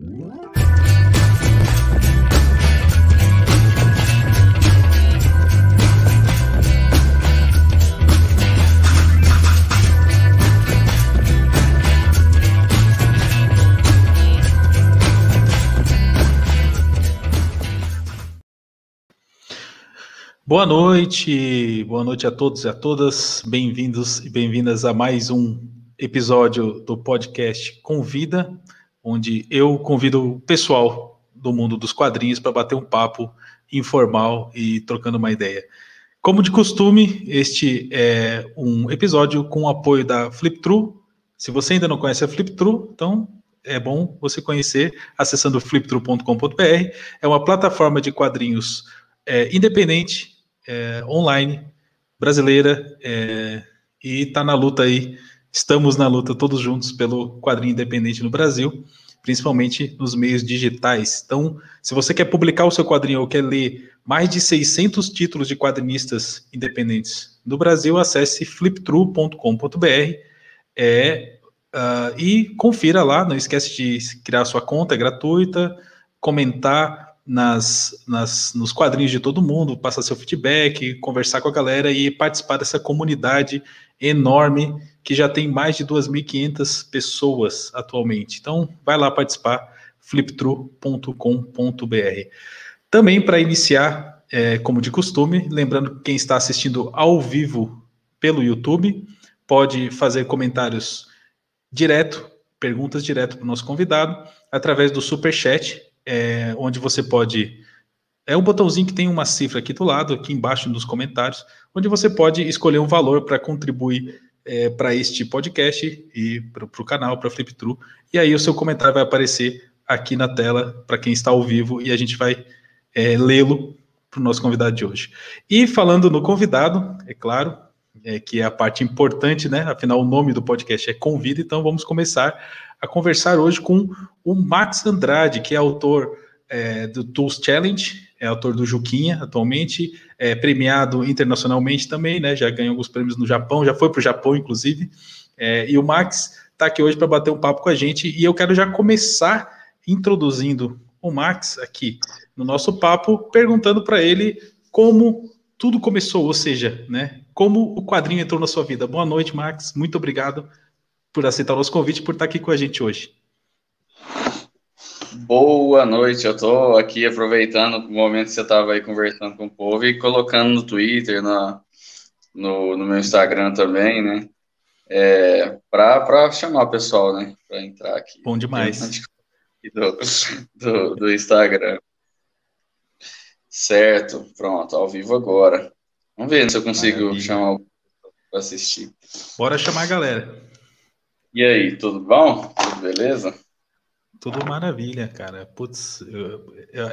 Boa noite, boa noite a todos e a todas. Bem-vindos e bem-vindas a mais um episódio do podcast Convida, onde eu convido o pessoal do mundo dos quadrinhos para bater um papo informal e trocando uma ideia. Como de costume, este é um episódio com o apoio da FlipTrue. Se você ainda não conhece a FlipTrue, então é bom você conhecer acessando fliptrue.com.br. É uma plataforma de quadrinhos é, independente é, online, brasileira, é, e está na luta aí. Estamos na luta todos juntos pelo quadrinho independente no Brasil, principalmente nos meios digitais. Então, se você quer publicar o seu quadrinho ou quer ler mais de 600 títulos de quadrinistas independentes no Brasil, acesse fliptrue.com.br é, uh, e confira lá. Não esquece de criar sua conta, é gratuita, comentar nas, nas, nos quadrinhos de todo mundo, passar seu feedback, conversar com a galera e participar dessa comunidade enorme que já tem mais de 2.500 pessoas atualmente. Então, vai lá participar, fliptrue.com.br. Também para iniciar, é, como de costume, lembrando que quem está assistindo ao vivo pelo YouTube pode fazer comentários direto, perguntas direto para o nosso convidado, através do super chat é, onde você pode. É um botãozinho que tem uma cifra aqui do lado, aqui embaixo nos comentários, onde você pode escolher um valor para contribuir é, para este podcast e para o canal, para Flip True. E aí o seu comentário vai aparecer aqui na tela para quem está ao vivo e a gente vai é, lê-lo para o nosso convidado de hoje. E falando no convidado, é claro, é, que é a parte importante, né? Afinal, o nome do podcast é Convida, então vamos começar a conversar hoje com o Max Andrade, que é autor é, do Tools Challenge, é autor do Juquinha atualmente, é premiado internacionalmente também, né? Já ganhou alguns prêmios no Japão, já foi para o Japão, inclusive. É, e o Max está aqui hoje para bater um papo com a gente. E eu quero já começar introduzindo o Max aqui no nosso papo, perguntando para ele como tudo começou, ou seja, né? Como o quadrinho entrou na sua vida. Boa noite, Max. Muito obrigado por aceitar o nosso convite por estar aqui com a gente hoje. Boa noite, eu estou aqui aproveitando o momento que você estava aí conversando com o povo e colocando no Twitter, na, no, no meu Instagram também, né? É, para chamar o pessoal, né? Para entrar aqui. Bom demais. Do, do, do Instagram. Certo, pronto, ao vivo agora. Vamos ver se eu consigo Maravilha. chamar o para assistir. Bora chamar a galera. E aí, tudo bom? Tudo beleza? Tudo maravilha, cara. Putz,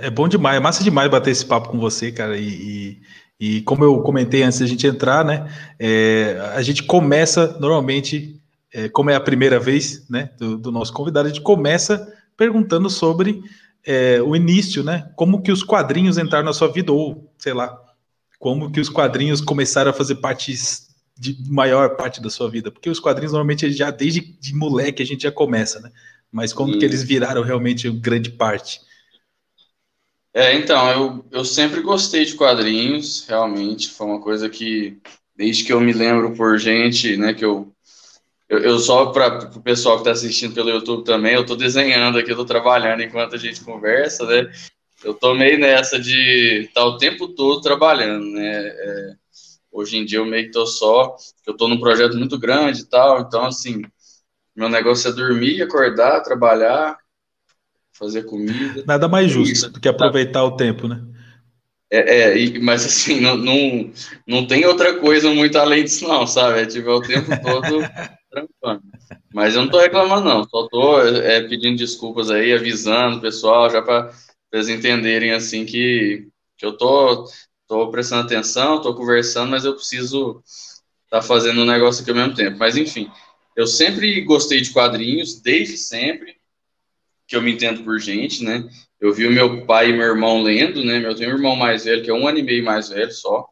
é, bom demais, é massa demais bater esse papo com você, cara. E, e, e como eu comentei antes da gente entrar, né? É, a gente começa normalmente, é, como é a primeira vez, né, do, do, nosso convidado, a gente começa perguntando sobre é, o início, né? Como que os quadrinhos entraram na sua vida, ou sei lá, como que os quadrinhos começaram a fazer parte de maior parte da sua vida? Porque os quadrinhos normalmente já desde de moleque a gente já começa, né? Mas como Sim. que eles viraram realmente grande parte? É, então, eu, eu sempre gostei de quadrinhos, realmente, foi uma coisa que, desde que eu me lembro por gente, né, que eu, eu, eu só para o pessoal que está assistindo pelo YouTube também, eu estou desenhando aqui, eu estou trabalhando enquanto a gente conversa, né, eu tô meio nessa de estar tá o tempo todo trabalhando, né, é, Hoje em dia eu meio que tô só, eu tô num projeto muito grande e tal, então assim, meu negócio é dormir, acordar, trabalhar, fazer comida. Nada mais justo isso, do que aproveitar o tempo, né? É, é, mas assim, não, não, não tem outra coisa muito além disso, não, sabe? É tipo, é o tempo todo trampando. Mas eu não tô reclamando, não, só tô é, pedindo desculpas aí, avisando o pessoal, já para eles entenderem assim que, que eu tô estou prestando atenção, estou conversando, mas eu preciso estar tá fazendo um negócio aqui ao mesmo tempo. Mas, enfim, eu sempre gostei de quadrinhos, desde sempre, que eu me entendo por gente, né? Eu vi o meu pai e meu irmão lendo, né? Eu tenho um irmão mais velho, que é um ano e meio mais velho só,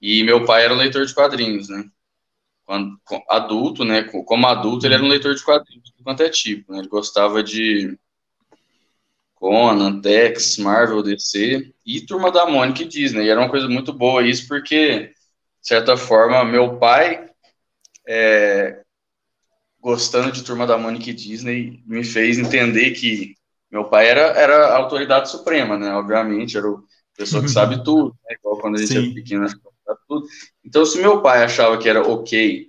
e meu pai era um leitor de quadrinhos, né? Quando, adulto, né? Como adulto, ele era um leitor de quadrinhos, quanto é tipo, né? Ele gostava de Conan, Tex, Marvel, DC e Turma da Mônica e Disney. E era uma coisa muito boa isso, porque, de certa forma, meu pai, é, gostando de Turma da Mônica e Disney, me fez entender que meu pai era, era a autoridade suprema, né? Obviamente, era a pessoa que sabe tudo, né? Igual quando a gente Sim. é pequeno, sabe tudo. Então, se meu pai achava que era ok,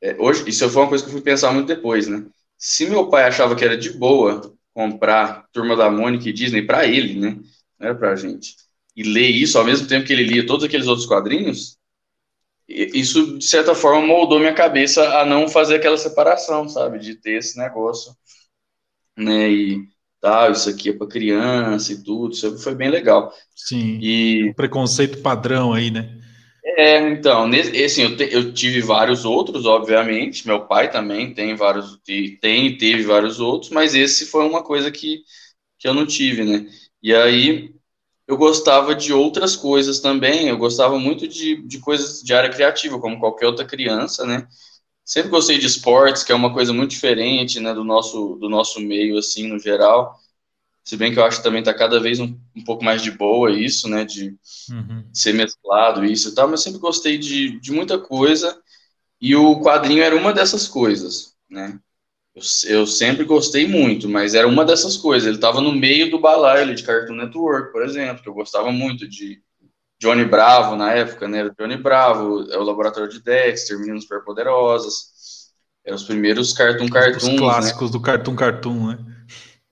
é, hoje, isso foi uma coisa que eu fui pensar muito depois, né? Se meu pai achava que era de boa comprar Turma da Mônica e Disney para ele, né? Não era pra gente. E ler isso ao mesmo tempo que ele lia todos aqueles outros quadrinhos, isso, de certa forma, moldou minha cabeça a não fazer aquela separação, sabe? De ter esse negócio, né? E tal, isso aqui é para criança e tudo, isso foi bem legal. Sim. E o preconceito padrão aí, né? É, então, nesse, assim, eu, te, eu tive vários outros, obviamente, meu pai também tem vários, tem e teve vários outros, mas esse foi uma coisa que, que eu não tive, né? E aí, eu gostava de outras coisas também, eu gostava muito de, de coisas de área criativa, como qualquer outra criança, né? Sempre gostei de esportes, que é uma coisa muito diferente, né, do nosso, do nosso meio, assim, no geral. Se bem que eu acho que também está cada vez um, um, pouco mais de boa isso, né, de uhum. ser mesclado isso e tal, mas eu sempre gostei de, de muita coisa, e o quadrinho era uma dessas coisas, né? Eu, eu, sempre gostei muito, mas era uma dessas coisas. Ele estava no meio do balaio de Cartoon Network, por exemplo, que eu gostava muito de Johnny Bravo na época, né? Era Johnny Bravo, é o Laboratório de Dexter, Meninos Superpoderosas. Eram os primeiros Cartoon Cartoons. Os clássicos né? do Cartoon Cartoon, né?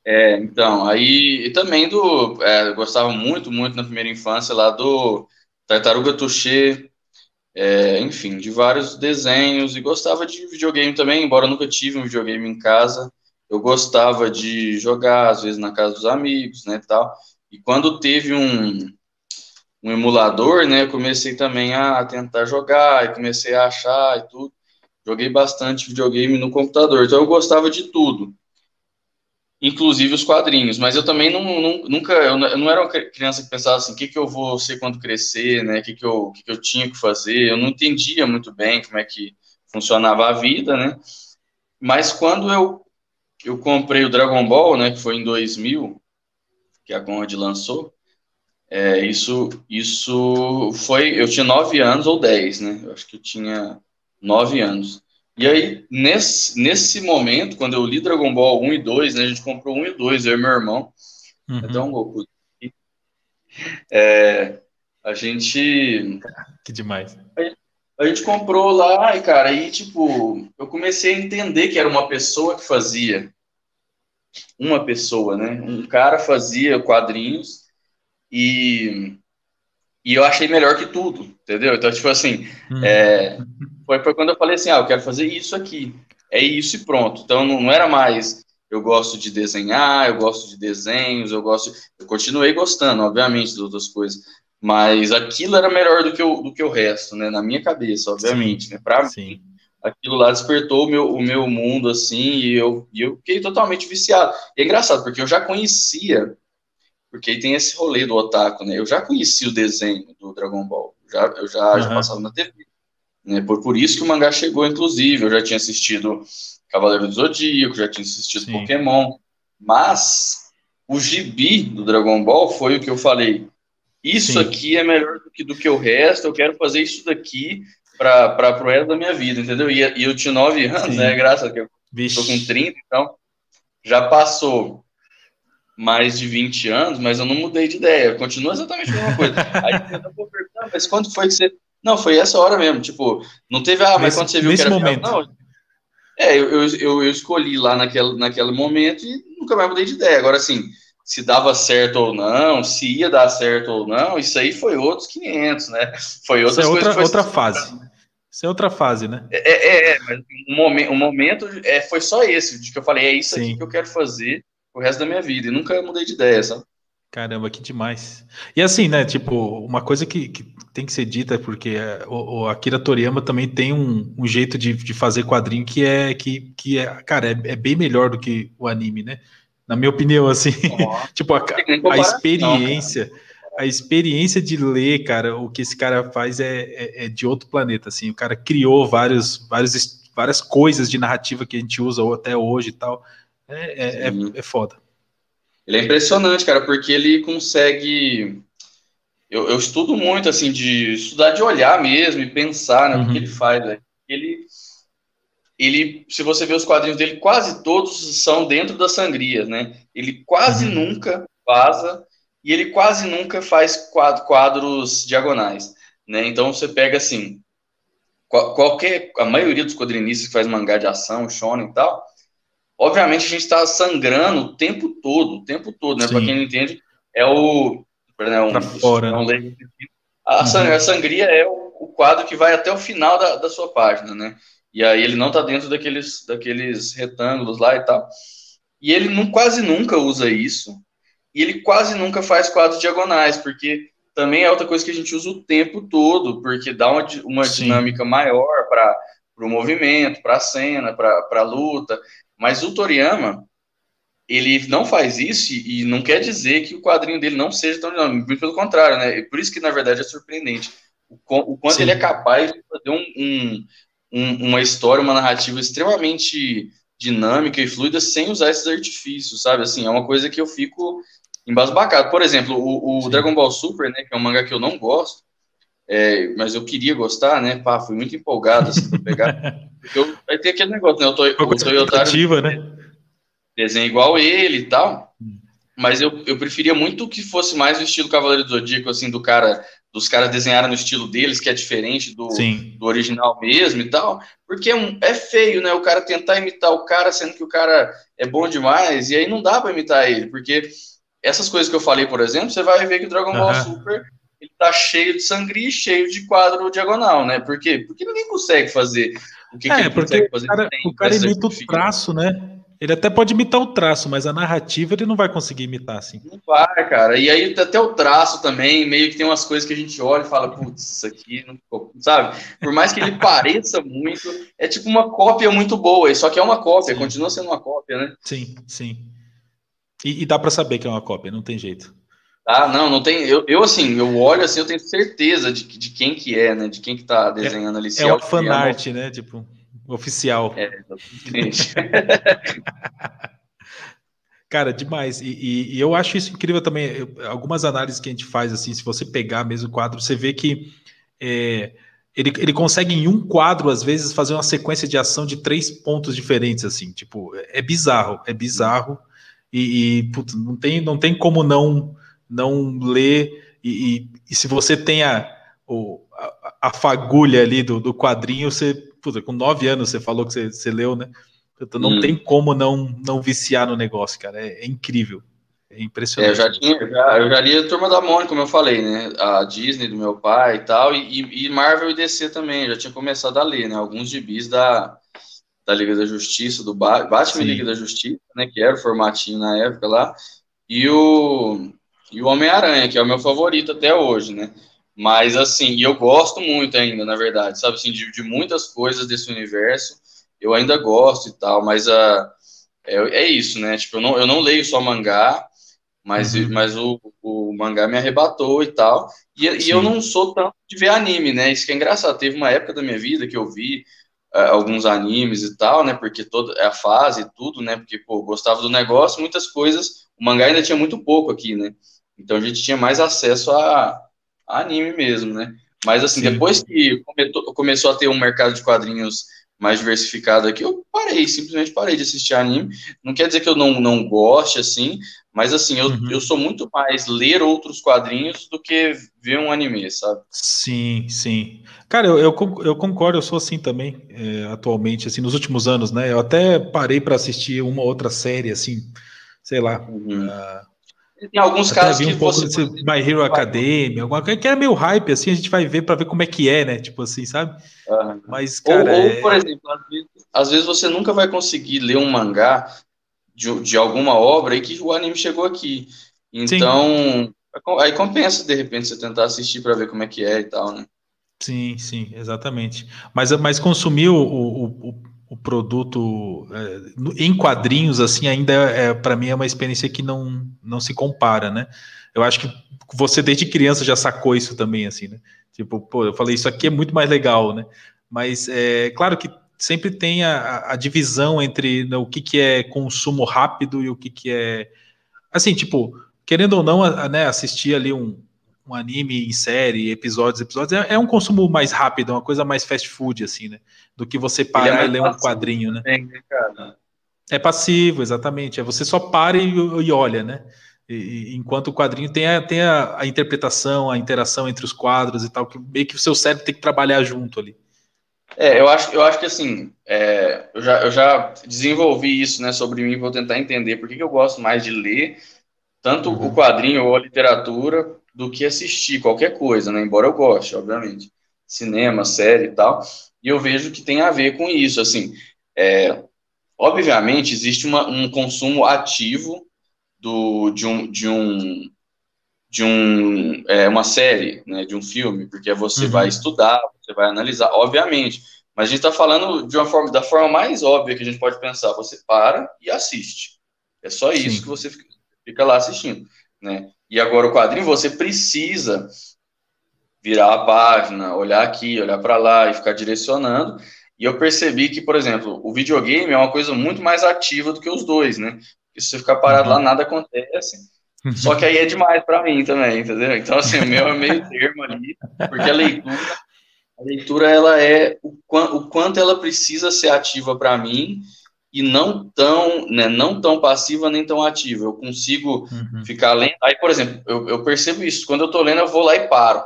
É, então, aí e também do. É, eu gostava muito, muito na primeira infância lá do Tartaruga Touché, é, enfim, de vários desenhos e gostava de videogame também, embora nunca tive um videogame em casa, eu gostava de jogar, às vezes na casa dos amigos, né, tal, e quando teve um, um emulador, né, comecei também a tentar jogar, e comecei a achar e tudo, joguei bastante videogame no computador, então eu gostava de tudo, inclusive os quadrinhos. Mas eu também não, não, nunca, eu não era uma criança que pensava assim, o que, que eu vou ser quando crescer, né? O que, que, eu, que, que eu tinha que fazer. Eu não entendia muito bem como é que funcionava a vida, né? Mas quando eu, eu comprei o Dragon Ball, né, que foi em 2000, que a Conrad lançou, é, isso, isso foi, eu tinha nove anos ou dez, né? Eu acho que eu tinha nove anos. E aí, nesse, nesse momento, quando eu li Dragon Ball 1 e 2, né, a gente comprou 1 e 2, eu e meu irmão, uhum. um Goku. É, a gente... Que demais. A, a gente comprou lá, e cara, aí, tipo, eu comecei a entender que era uma pessoa que fazia. Uma pessoa, né? Um cara fazia quadrinhos e e eu achei melhor que tudo, entendeu? Então, tipo assim, hum. é, foi, foi, quando eu falei assim, ah, eu quero fazer isso aqui, é isso e pronto. Então, não, não, era mais, eu gosto de desenhar, eu gosto de desenhos, eu gosto, eu continuei gostando, obviamente, de outras coisas, mas aquilo era melhor do que o, do que o resto, né, na minha cabeça, obviamente, Sim. né, pra Sim. mim. Aquilo lá despertou o meu, o meu mundo, assim, e eu, e eu fiquei totalmente viciado. E é engraçado, porque eu já conhecia porque aí tem esse rolê do otaku, né? Eu já conheci o desenho do Dragon Ball, já, eu já, uhum. já passava na TV. Né? Por, por isso que o mangá chegou, inclusive. Eu já tinha assistido Cavaleiro do Zodíaco, já tinha assistido Sim. Pokémon. Mas o gibi do Dragon Ball foi o que eu falei. Isso Sim. aqui é melhor do que, do que o resto, eu quero fazer isso daqui para o resto da minha vida, entendeu? E, e eu tinha nove anos, Sim. né? Graças a Deus. Estou com 30, então já passou mais de 20 anos, mas eu não mudei de ideia, continua exatamente a mesma coisa. Aí eu mas quando foi que você. Não, foi essa hora mesmo, tipo, não teve, ah, mas nesse, quando você viu que era momento. não. É, eu, eu, eu, eu, escolhi lá naquele, naquele momento e nunca mais mudei de ideia. Agora, assim, se dava certo ou não, se ia dar certo ou não, isso aí foi outros 500, né? Foi outras isso é outra, outra fase. Isso é outra fase, né? É, é, é mas o momento, o momento é, foi só esse, de que eu falei, é isso Sim. aqui que eu quero fazer o resto da minha vida. E nunca mudei de ideia, sabe? Caramba, que demais. E assim, né, tipo, uma coisa que, que tem que ser dita, porque é, o, o, Akira Toriyama também tem um, um jeito de, de, fazer quadrinho que é, que, que é, cara, é, é, bem melhor do que o anime, né? Na minha opinião, assim, oh, tipo, a, a experiência, a experiência de ler, cara, o que esse cara faz é, é, é, de outro planeta, assim, o cara criou vários, vários, várias coisas de narrativa que a gente usa até hoje e tal, é, é, é, é, foda. Ele é impressionante, cara, porque ele consegue. Eu, eu estudo muito, assim, de estudar de olhar mesmo e pensar, né? Uhum. O que uhum. ele faz, né? Ele, ele, se você ver os quadrinhos dele, quase todos são dentro da sangria, né? Ele quase uhum. nunca vaza e ele quase nunca faz quadros diagonais, né? Então você pega assim, qualquer, a maioria dos quadrinistas que faz mangá de ação, shonen e tal, obviamente a gente está sangrando o tempo todo, o tempo todo, né? Para quem não entende, é o. Né, um, fora. É um, né? a, uhum. a, sangria é o, o, quadro que vai até o final da, da sua página, né? E aí ele não está dentro daqueles, daqueles retângulos lá e tal. E ele não, quase nunca usa isso. E ele quase nunca faz quadros diagonais, porque também é outra coisa que a gente usa o tempo todo, porque dá uma, uma dinâmica maior para o movimento, para a cena, para a luta. Mas o Toriyama, ele não faz isso e não quer dizer que o quadrinho dele não seja tão dinâmico, pelo contrário, né? Por isso que, na verdade, é surpreendente. O, quanto Sim. ele é capaz de fazer um, um, um, uma história, uma narrativa extremamente dinâmica e fluida sem usar esses artifícios, sabe? Assim, é uma coisa que eu fico embasbacado. Por exemplo, o, o Dragon Ball Super, né, que é um mangá que eu não gosto, é, mas eu queria gostar, né? Pá, fui muito empolgado assim, pra pegar. eu, vai ter aquele negócio, né? Eu tô, o Toyotaro né? desenho igual ele e tal. Hum. Mas eu, eu preferia muito que fosse mais o estilo Cavaleiro do Zodíaco, assim, do cara, dos caras desenharem no estilo deles, que é diferente do, do original mesmo e tal. Porque é, um, é feio, né? O cara tentar imitar o cara, sendo que o cara é bom demais, e aí não dá para imitar ele, porque essas coisas que eu falei, por exemplo, você vai ver que o Dragon Ball uhum. Super ele tá cheio de sangria e cheio de quadro diagonal, né? Por quê? Porque ninguém consegue fazer o que, é, que ele consegue fazer. O cara, o cara imita o traço, né? Ele até pode imitar o traço, mas a narrativa ele não vai conseguir imitar assim. Não vai, cara. E aí até o traço também, meio que tem umas coisas que a gente olha e fala, putz, isso aqui não ficou, sabe? Por mais que ele pareça muito, é tipo uma cópia muito boa, só que é uma cópia, sim. continua sendo uma cópia, né? Sim, sim. E, e dá para saber que é uma cópia, não tem jeito. Ah, não, não tem. Eu, eu assim, eu olho assim, eu tenho certeza de, de quem que é, né? De quem que tá desenhando ali. É, é uma fanart, né? Tipo, oficial. É, exatamente. Cara, demais. E, e, e, eu acho isso incrível também. Eu, algumas análises que a gente faz, assim, se você pegar mesmo o quadro, você vê que é, ele, ele consegue em um quadro, às vezes, fazer uma sequência de ação de três pontos diferentes, assim. Tipo, é bizarro, é bizarro e, e putz, não, tem, não tem como não não ler, e, e, e se você tem a, o, a, a, fagulha ali do, do quadrinho, você, puta, com nove anos você falou que você, você leu, né? Então não hum. tem como não, não viciar no negócio, cara, é, é incrível. É impressionante. É, eu já tinha, já, eu já li a Turma da Mônica, como eu falei, né? A Disney do meu pai e tal, e, e Marvel e DC também, já tinha começado a ler, né? Alguns gibis da, da Liga da Justiça, do ba Batman Sim. Liga da Justiça, né, que era o formatinho na época lá, e o, e o Homem-Aranha, que é o meu favorito até hoje, né? Mas, assim, eu gosto muito ainda, na verdade, sabe, assim, de, de muitas coisas desse universo, eu ainda gosto e tal, mas a, é, é isso, né? Tipo, eu não, eu não leio só mangá, mas, uhum. mas o, o mangá me arrebatou e tal. E, e, eu não sou tanto de ver anime, né? Isso que é engraçado. Teve uma época da minha vida que eu vi uh, alguns animes e tal, né? Porque toda é a fase e tudo, né? Porque, pô, gostava do negócio, muitas coisas. O mangá ainda tinha muito pouco aqui, né? Então a gente tinha mais acesso a, a anime mesmo, né? Mas assim, Sim. depois que começou, começou a ter um mercado de quadrinhos mais diversificado aqui, eu parei, simplesmente parei de assistir anime. Não quer dizer que eu não, não goste, assim, mas assim, eu, uhum. eu sou muito mais ler outros quadrinhos do que ver um anime, sabe? Sim, sim. Cara, eu, eu, eu concordo, eu sou assim também, é, atualmente, assim, nos últimos anos, né? Eu até parei para assistir uma outra série, assim, sei lá. Uhum. Uh, tem alguns Até casos vi um que pouco você... My Hero Academia, alguma coisa que é meio hype, assim, a gente vai ver para ver como é que é, né? Tipo assim, sabe? Uhum. Mas, cara. Ou, ou é... por exemplo, às vezes, às vezes, você nunca vai conseguir ler um mangá de, de alguma obra e que o anime chegou aqui. Então, sim. aí compensa, de repente, você tentar assistir para ver como é que é e tal, né? Sim, sim, exatamente. Mas, mas consumir o, o, o o produto é, em quadrinhos assim ainda é, para mim é uma experiência que não, não se compara, né? Eu acho que você desde criança já sacou isso também assim, né? Tipo, pô, eu falei isso aqui é muito mais legal, né? Mas é claro que sempre tem a, a divisão entre né, o que, que é consumo rápido e o que, que é assim, tipo, querendo ou não, né, assistir ali um, um anime em série, episódios, episódios, é, é, um consumo mais rápido, é uma coisa mais fast food, assim, né? Do que você parar é e ler um quadrinho, né? Também, né é passivo, exatamente. É você só para e, e olha, né? E, enquanto o quadrinho tem, a, tem a, a, interpretação, a interação entre os quadros e tal, que meio que o seu cérebro tem que trabalhar junto ali. É, eu acho, eu acho que assim, é, eu, já, eu já desenvolvi isso né, sobre mim, vou tentar entender por que, que eu gosto mais de ler tanto uhum. o quadrinho ou a literatura do que assistir qualquer coisa, né? Embora eu goste, obviamente, cinema, série e tal. E eu vejo que tem a ver com isso, assim. É, obviamente existe uma, um consumo ativo do, de um de um de um, é, uma série, né, de um filme, porque você uhum. vai estudar, você vai analisar, obviamente. Mas a gente está falando de uma forma, da forma mais óbvia que a gente pode pensar. Você para e assiste. É só isso Sim. que você fica lá assistindo, né? E agora o quadrinho você precisa virar a página, olhar aqui, olhar para lá e ficar direcionando. E eu percebi que, por exemplo, o videogame é uma coisa muito mais ativa do que os dois, né? Porque se você ficar parado uhum. lá, nada acontece. Só que aí é demais para mim também, entendeu? Então, assim, o meu é meio termo ali, porque a leitura, a leitura ela é o, o quanto ela precisa ser ativa para mim e não tão, né, não tão passiva nem tão ativa. Eu consigo uhum. ficar lendo. Aí, por exemplo, eu, eu percebo isso. Quando eu tô lendo, eu vou lá e paro.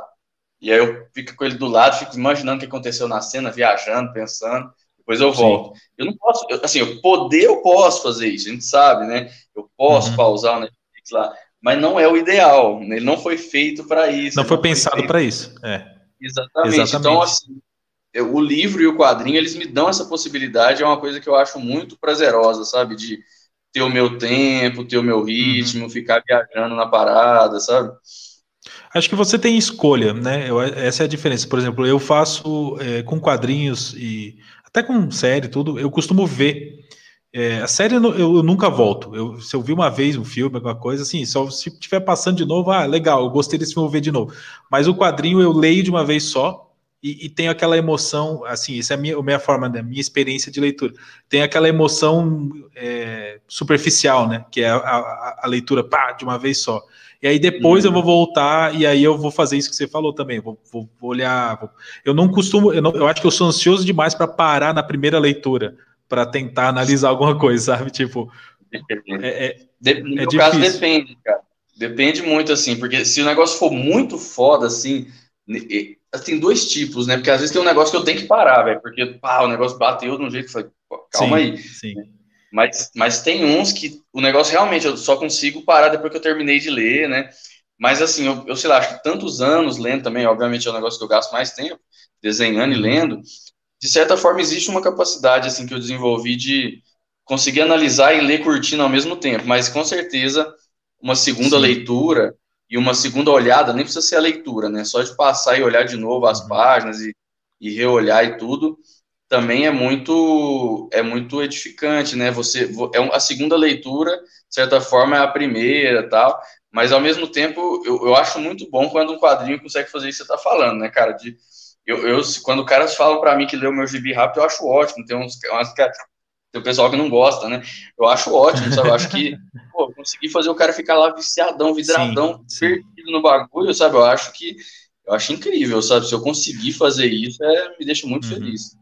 E aí eu fico com ele do lado, fico imaginando o que aconteceu na cena, viajando, pensando. Depois eu volto. Sim. Eu não posso, eu, assim, eu poder, eu posso fazer isso, a gente sabe, né? Eu posso uhum. pausar o Netflix lá, mas não é o ideal. Né? Ele não foi feito para isso. Não foi pensado para isso. É. Exatamente. Exatamente. Então, assim, eu, o livro e o quadrinho, eles me dão essa possibilidade, é uma coisa que eu acho muito prazerosa, sabe? De ter o meu tempo, ter o meu ritmo, uhum. ficar viajando na parada, sabe? Acho que você tem escolha, né? Eu, essa é a diferença. Por exemplo, eu faço é, com quadrinhos e até com série tudo, eu costumo ver. É, a série eu, eu, nunca volto. Eu, se eu vi uma vez um filme, alguma coisa, assim, só se estiver passando de novo, ah, legal, eu gostei desse filme, vou ver de novo. Mas o quadrinho eu leio de uma vez só e, e tenho aquela emoção, assim, essa é a minha, a minha forma, da né, minha experiência de leitura. Tem aquela emoção é, superficial, né? Que é a, a, a leitura, pá, de uma vez só. E aí depois eu vou voltar e aí eu vou fazer isso que você falou também. Vou, vou, vou olhar. Vou... Eu não costumo, eu, não, eu acho que eu sou ansioso demais para parar na primeira leitura para tentar analisar alguma coisa, sabe? Tipo, é, é, de, no é caso depende, cara. Depende muito assim, porque se o negócio for muito foda assim, tem dois tipos, né? Porque às vezes tem um negócio que eu tenho que parar, velho, porque pá, o negócio bateu de um jeito que foi, calma sim, aí. Sim. Mas, mas tem uns que o negócio realmente eu só consigo parar depois que eu terminei de ler, né? Mas assim, eu, eu sei lá, acho que tantos anos lendo também, obviamente é um negócio que eu gasto mais tempo desenhando e uhum. lendo. De certa forma, existe uma capacidade assim que eu desenvolvi de conseguir analisar e ler curtindo ao mesmo tempo, mas com certeza uma segunda Sim. leitura e uma segunda olhada, nem precisa ser a leitura, né? Só de passar e olhar de novo as uhum. páginas e, e reolhar e tudo, também é muito é muito edificante, né? Você é a segunda leitura, de certa forma, é a primeira, tal. Mas ao mesmo tempo, eu, eu acho muito bom quando um quadrinho consegue fazer isso que você está falando, né, cara? De eu, eu quando caras falam para mim que leu meu gibi rápido, eu acho ótimo. Tem uns, umas, tem o pessoal que não gosta, né? Eu acho ótimo, sabe? Eu acho que pô, conseguir fazer o cara ficar lá viciadão, vidradão, sim, sim. perdido no bagulho, sabe? Eu acho que eu acho incrível, sabe? Se eu conseguir fazer isso, é, me deixa muito uhum. feliz.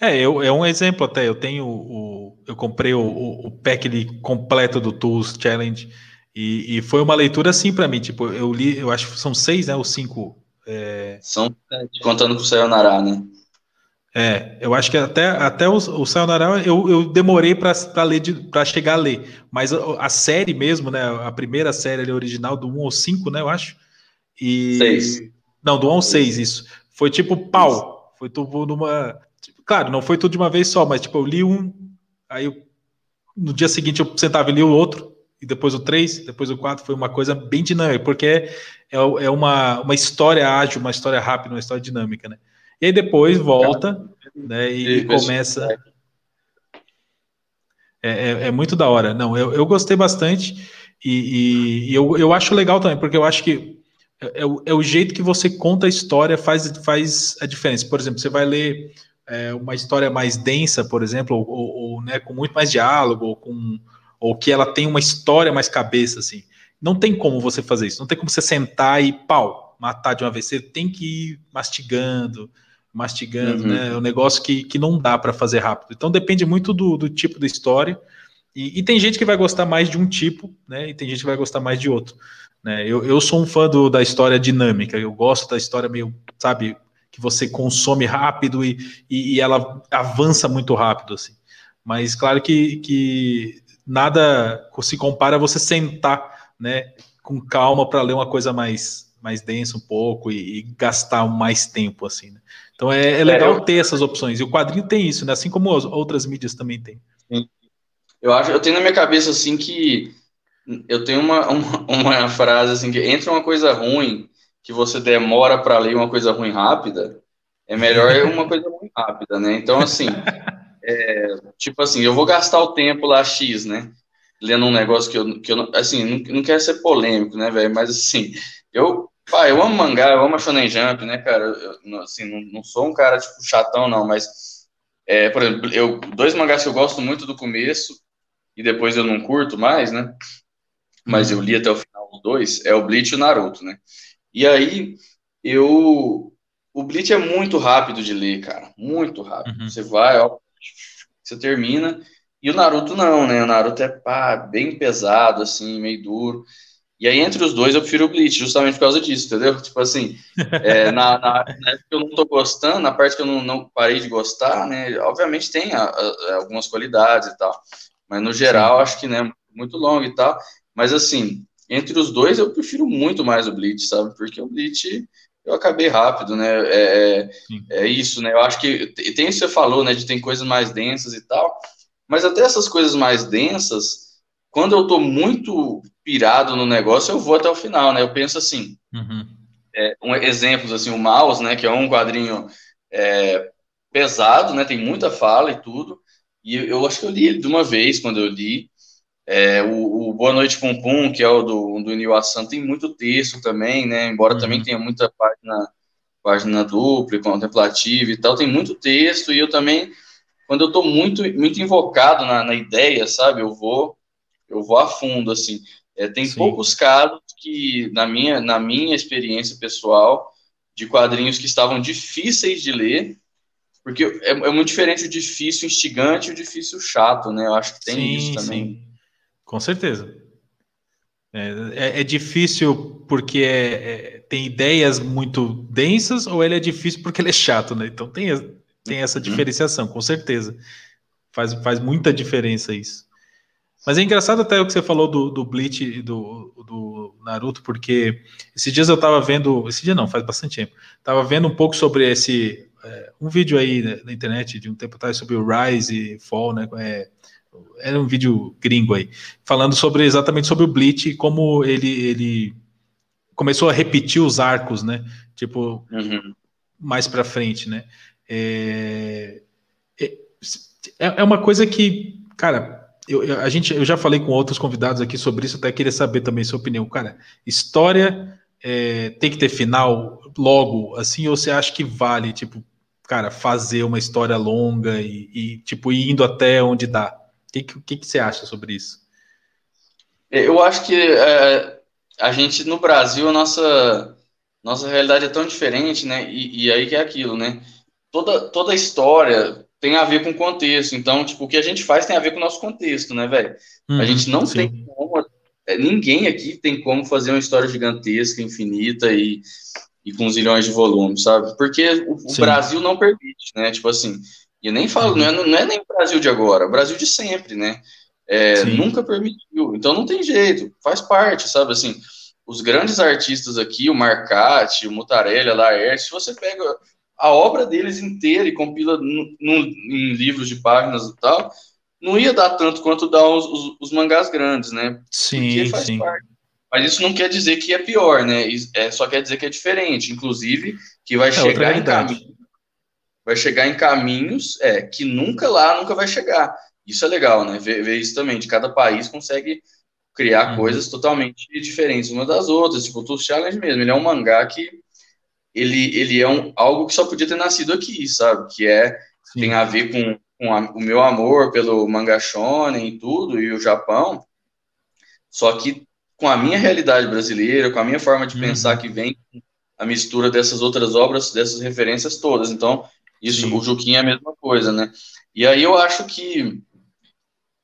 É, eu, é um exemplo até. Eu tenho o. Eu comprei o, o pack completo do Tools Challenge e, e foi uma leitura assim para mim. Tipo, eu li, eu acho que são seis, né? Ou cinco. É... São sete, contando com o Sayonara, né? É, eu acho que até, até o, o Sayonara eu, eu demorei para ler para chegar a ler, mas a, a, série mesmo, né? A primeira série ali, original do 1 ao 5, né? Eu acho. E. Seis. Não, do 1 ao 6, isso. Foi tipo pau. Foi tipo numa. Claro, não foi tudo de uma vez só, mas tipo, eu li um, aí eu, no dia seguinte eu sentava e li o outro, e depois o três, depois o quatro, foi uma coisa bem dinâmica, porque é, é uma, uma história ágil, uma história rápida, uma história dinâmica, né? E aí depois volta, né, e, e começa... É, é, é, muito da hora. Não, eu, eu gostei bastante e, e, e, eu, eu acho legal também, porque eu acho que é, é, o, é o jeito que você conta a história faz, faz a diferença. Por exemplo, você vai ler é, uma história mais densa, por exemplo, ou, ou, ou né, com muito mais diálogo, ou com, ou que ela tem uma história mais cabeça, assim. Não tem como você fazer isso, não tem como você sentar e pau, matar de uma vez. Você tem que ir mastigando, mastigando, uhum. né? É um negócio que, que não dá para fazer rápido. Então depende muito do, do tipo da história. E, e, tem gente que vai gostar mais de um tipo, né? E tem gente que vai gostar mais de outro. Né? Eu, eu sou um fã do, da história dinâmica, eu gosto da história meio, sabe, que você consome rápido e, e, e ela avança muito rápido, assim. Mas claro que, que nada se compara a você sentar, né, com calma para ler uma coisa mais, mais densa um pouco e, e gastar mais tempo, assim, né? Então é, é legal é, eu... ter essas opções. E o quadrinho tem isso, né? Assim como as outras mídias também tem. Eu acho, eu tenho na minha cabeça assim que eu tenho uma, uma, uma, frase assim que entre uma coisa ruim que você demora para ler uma coisa ruim rápida, é melhor uma coisa ruim rápida, né? Então assim, é, tipo assim, eu vou gastar o tempo lá X, né? Lendo um negócio que eu, que eu assim, não, não quero ser polêmico, né, velho? Mas assim, eu, pá, eu amo mangá, eu amo a Shonen Jump, né, cara? Eu, assim, não, não sou um cara, tipo, chatão, não, mas, é, por exemplo, eu, dois mangás que eu gosto muito do começo e depois eu não curto mais, né? mas eu li até o final dos dois, é o Bleach e o Naruto, né? E aí, eu... O Bleach é muito rápido de ler, cara, muito rápido. Uhum. Você vai, ó, você termina, e o Naruto não, né? O Naruto é, pá, bem pesado, assim, meio duro. E aí, entre os dois, eu prefiro o Bleach, justamente por causa disso, entendeu? Tipo assim, é, na, na, na que eu não tô gostando, na parte que eu não, não parei de gostar, né? Obviamente tem a, a, algumas qualidades e tal, mas no geral, acho que, né, muito longo e tal. Mas assim, entre os dois eu prefiro muito mais o Bleach, sabe? Porque o Bleach eu acabei rápido, né? É, é, é isso, né? Eu acho que tem isso que você falou, né? De tem coisas mais densas e tal. Mas até essas coisas mais densas, quando eu tô muito pirado no negócio, eu vou até o final, né? Eu penso assim, uhum. é, um, exemplos assim, o Mouse, né? Que é um quadrinho é, pesado, né? Tem muita fala e tudo. E eu, eu acho que eu li de uma vez quando eu li. É, o, o, Boa Noite Pum Pum, que é o do, do New Assan, tem muito texto também, né? Embora uhum. também tenha muita página, página dupla contemplativa e tal, tem muito texto, e eu também, quando eu estou muito, muito invocado na, na, ideia, sabe, eu vou, eu vou a fundo, assim. É, tem Sim. poucos casos que, na minha, na minha experiência pessoal, de quadrinhos que estavam difíceis de ler, porque é, é muito diferente o difícil instigante e o difícil chato, né? Eu acho que tem sim, isso também. Sim. Com certeza. É, é, é difícil porque é, é, tem ideias muito densas ou ele é difícil porque ele é chato, né? Então tem, tem essa uhum. diferenciação, com certeza. Faz, faz muita diferença isso. Mas é engraçado até o que você falou do, do Bleach e do, do Naruto, porque esses dias eu tava vendo. Esse dia não, faz bastante tempo. Tava vendo um pouco sobre esse. É, um vídeo aí né, na internet de um tempo atrás sobre o Rise e Fall, né? É, era um vídeo gringo aí, falando sobre exatamente sobre o Bleach e como ele, ele começou a repetir os arcos, né? Tipo, uhum. mais para frente, né? É, é, é uma coisa que, cara, eu, a gente, eu já falei com outros convidados aqui sobre isso, até queria saber também sua opinião. Cara, história é, tem que ter final logo, assim, ou você acha que vale, tipo, cara, fazer uma história longa e, e tipo, indo até onde dá? O que, que, que, você acha sobre isso? Eu acho que é, a gente, no Brasil, a nossa, nossa realidade é tão diferente, né? E, e aí que é aquilo, né? Toda, toda história tem a ver com o contexto. Então, tipo, o que a gente faz tem a ver com o nosso contexto, né, velho? Uhum, a gente não sim. tem como. É, ninguém aqui tem como fazer uma história gigantesca, infinita e, e com zilhões de volumes, sabe? Porque o, o Brasil não permite, né? Tipo assim, e eu nem falo, não é, não é nem o Brasil de agora, é o Brasil de sempre, né? É, nunca permitiu. Então não tem jeito, faz parte, sabe? Assim, os grandes artistas aqui, o Marcati, o Mutarelli, a Laerte, se você pega a obra deles inteira e compila num, em livros de páginas e tal, não ia dar tanto quanto dá os, os, os mangás grandes, né? Sim, sim. parte. Mas isso não quer dizer que é pior, né? É, só quer dizer que é diferente. Inclusive, que vai é chegar em caminho vai chegar em caminhos é, que nunca lá, nunca vai chegar. Isso é legal, né? Ver, ver isso também, de cada país consegue criar uhum. coisas totalmente diferentes uma das outras, tipo o Tooth Challenge mesmo, ele é um mangá que ele, ele é um, algo que só podia ter nascido aqui, sabe? Que é, Sim. tem a ver com, com a, o meu amor pelo manga shonen e tudo, e o Japão, só que com a minha realidade brasileira, com a minha forma de uhum. pensar que vem a mistura dessas outras obras, dessas referências todas. Então, isso, Sim. o Juquinha é a mesma coisa, né? E aí eu acho que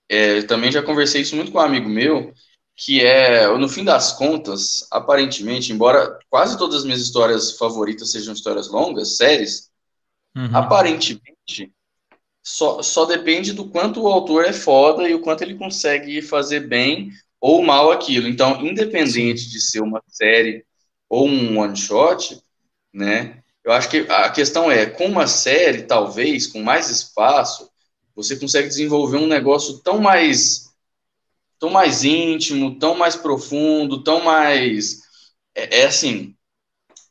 é, também já conversei isso muito com um amigo meu, que é, no fim das contas, aparentemente, embora quase todas as minhas histórias favoritas sejam histórias longas, séries, uhum. aparentemente só, só depende do quanto o autor é foda e o quanto ele consegue fazer bem ou mal aquilo. Então, independente de ser uma série ou um one shot, né? Eu acho que a questão é, com uma série, talvez, com mais espaço, você consegue desenvolver um negócio tão mais tão mais íntimo, tão mais profundo, tão mais é, é assim,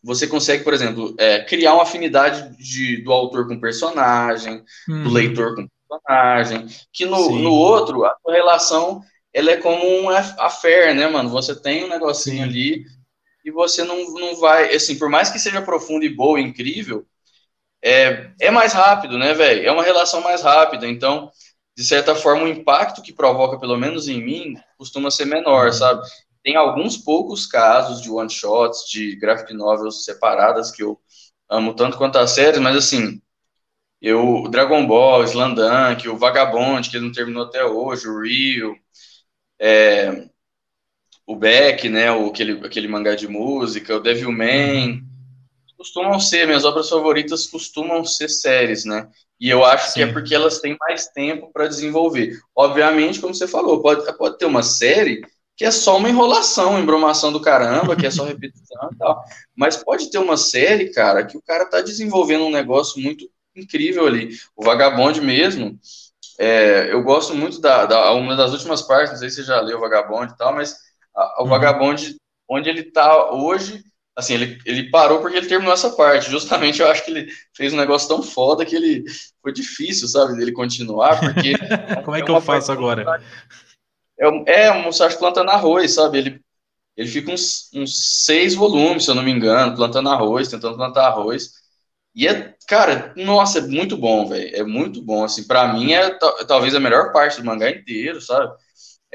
você consegue, por exemplo, é, criar uma afinidade de, do autor com o personagem, uhum. do leitor com o personagem, que no, no outro, a sua relação, ela é como um affair, né, mano? Você tem um negocinho Sim. ali e você não, não vai, assim, por mais que seja profundo e boa, incrível, é, é mais rápido, né, velho? É uma relação mais rápida, então, de certa forma, o impacto que provoca, pelo menos em mim, costuma ser menor, uhum. sabe? Tem alguns poucos casos de one-shots, de graphic novels separadas, que eu amo tanto quanto as séries, mas assim, eu, Dragon Ball, Slandunk, o Vagabond, que ele não terminou até hoje, o Rio, é, o Beck, né, o, aquele, aquele mangá de música, o Devilman, costumam ser, minhas obras favoritas costumam ser séries, né, e eu acho Sim. que é porque elas têm mais tempo para desenvolver. Obviamente, como você falou, pode, pode ter uma série que é só uma enrolação, embromação do caramba, que é só repetição e tal. Mas pode ter uma série, cara, que o cara tá desenvolvendo um negócio muito incrível ali. O Vagabond mesmo, é, eu gosto muito da, da, uma das últimas partes, não sei se você já leu o Vagabond e tal, mas a, o uhum. Vagabond, onde ele tá hoje, assim, ele, ele parou porque ele terminou essa parte. Justamente eu acho que ele fez um negócio tão foda que ele foi difícil, sabe, dele continuar, porque. Como é que eu faço agora? É, é um Musashi plantando arroz, sabe? Ele, ele fica uns, uns seis volumes, se eu não me engano, plantando arroz, tentando plantar arroz. E é, cara, nossa, é muito bom, velho. É muito bom. Assim, para mim é talvez a melhor parte do mangá inteiro, sabe?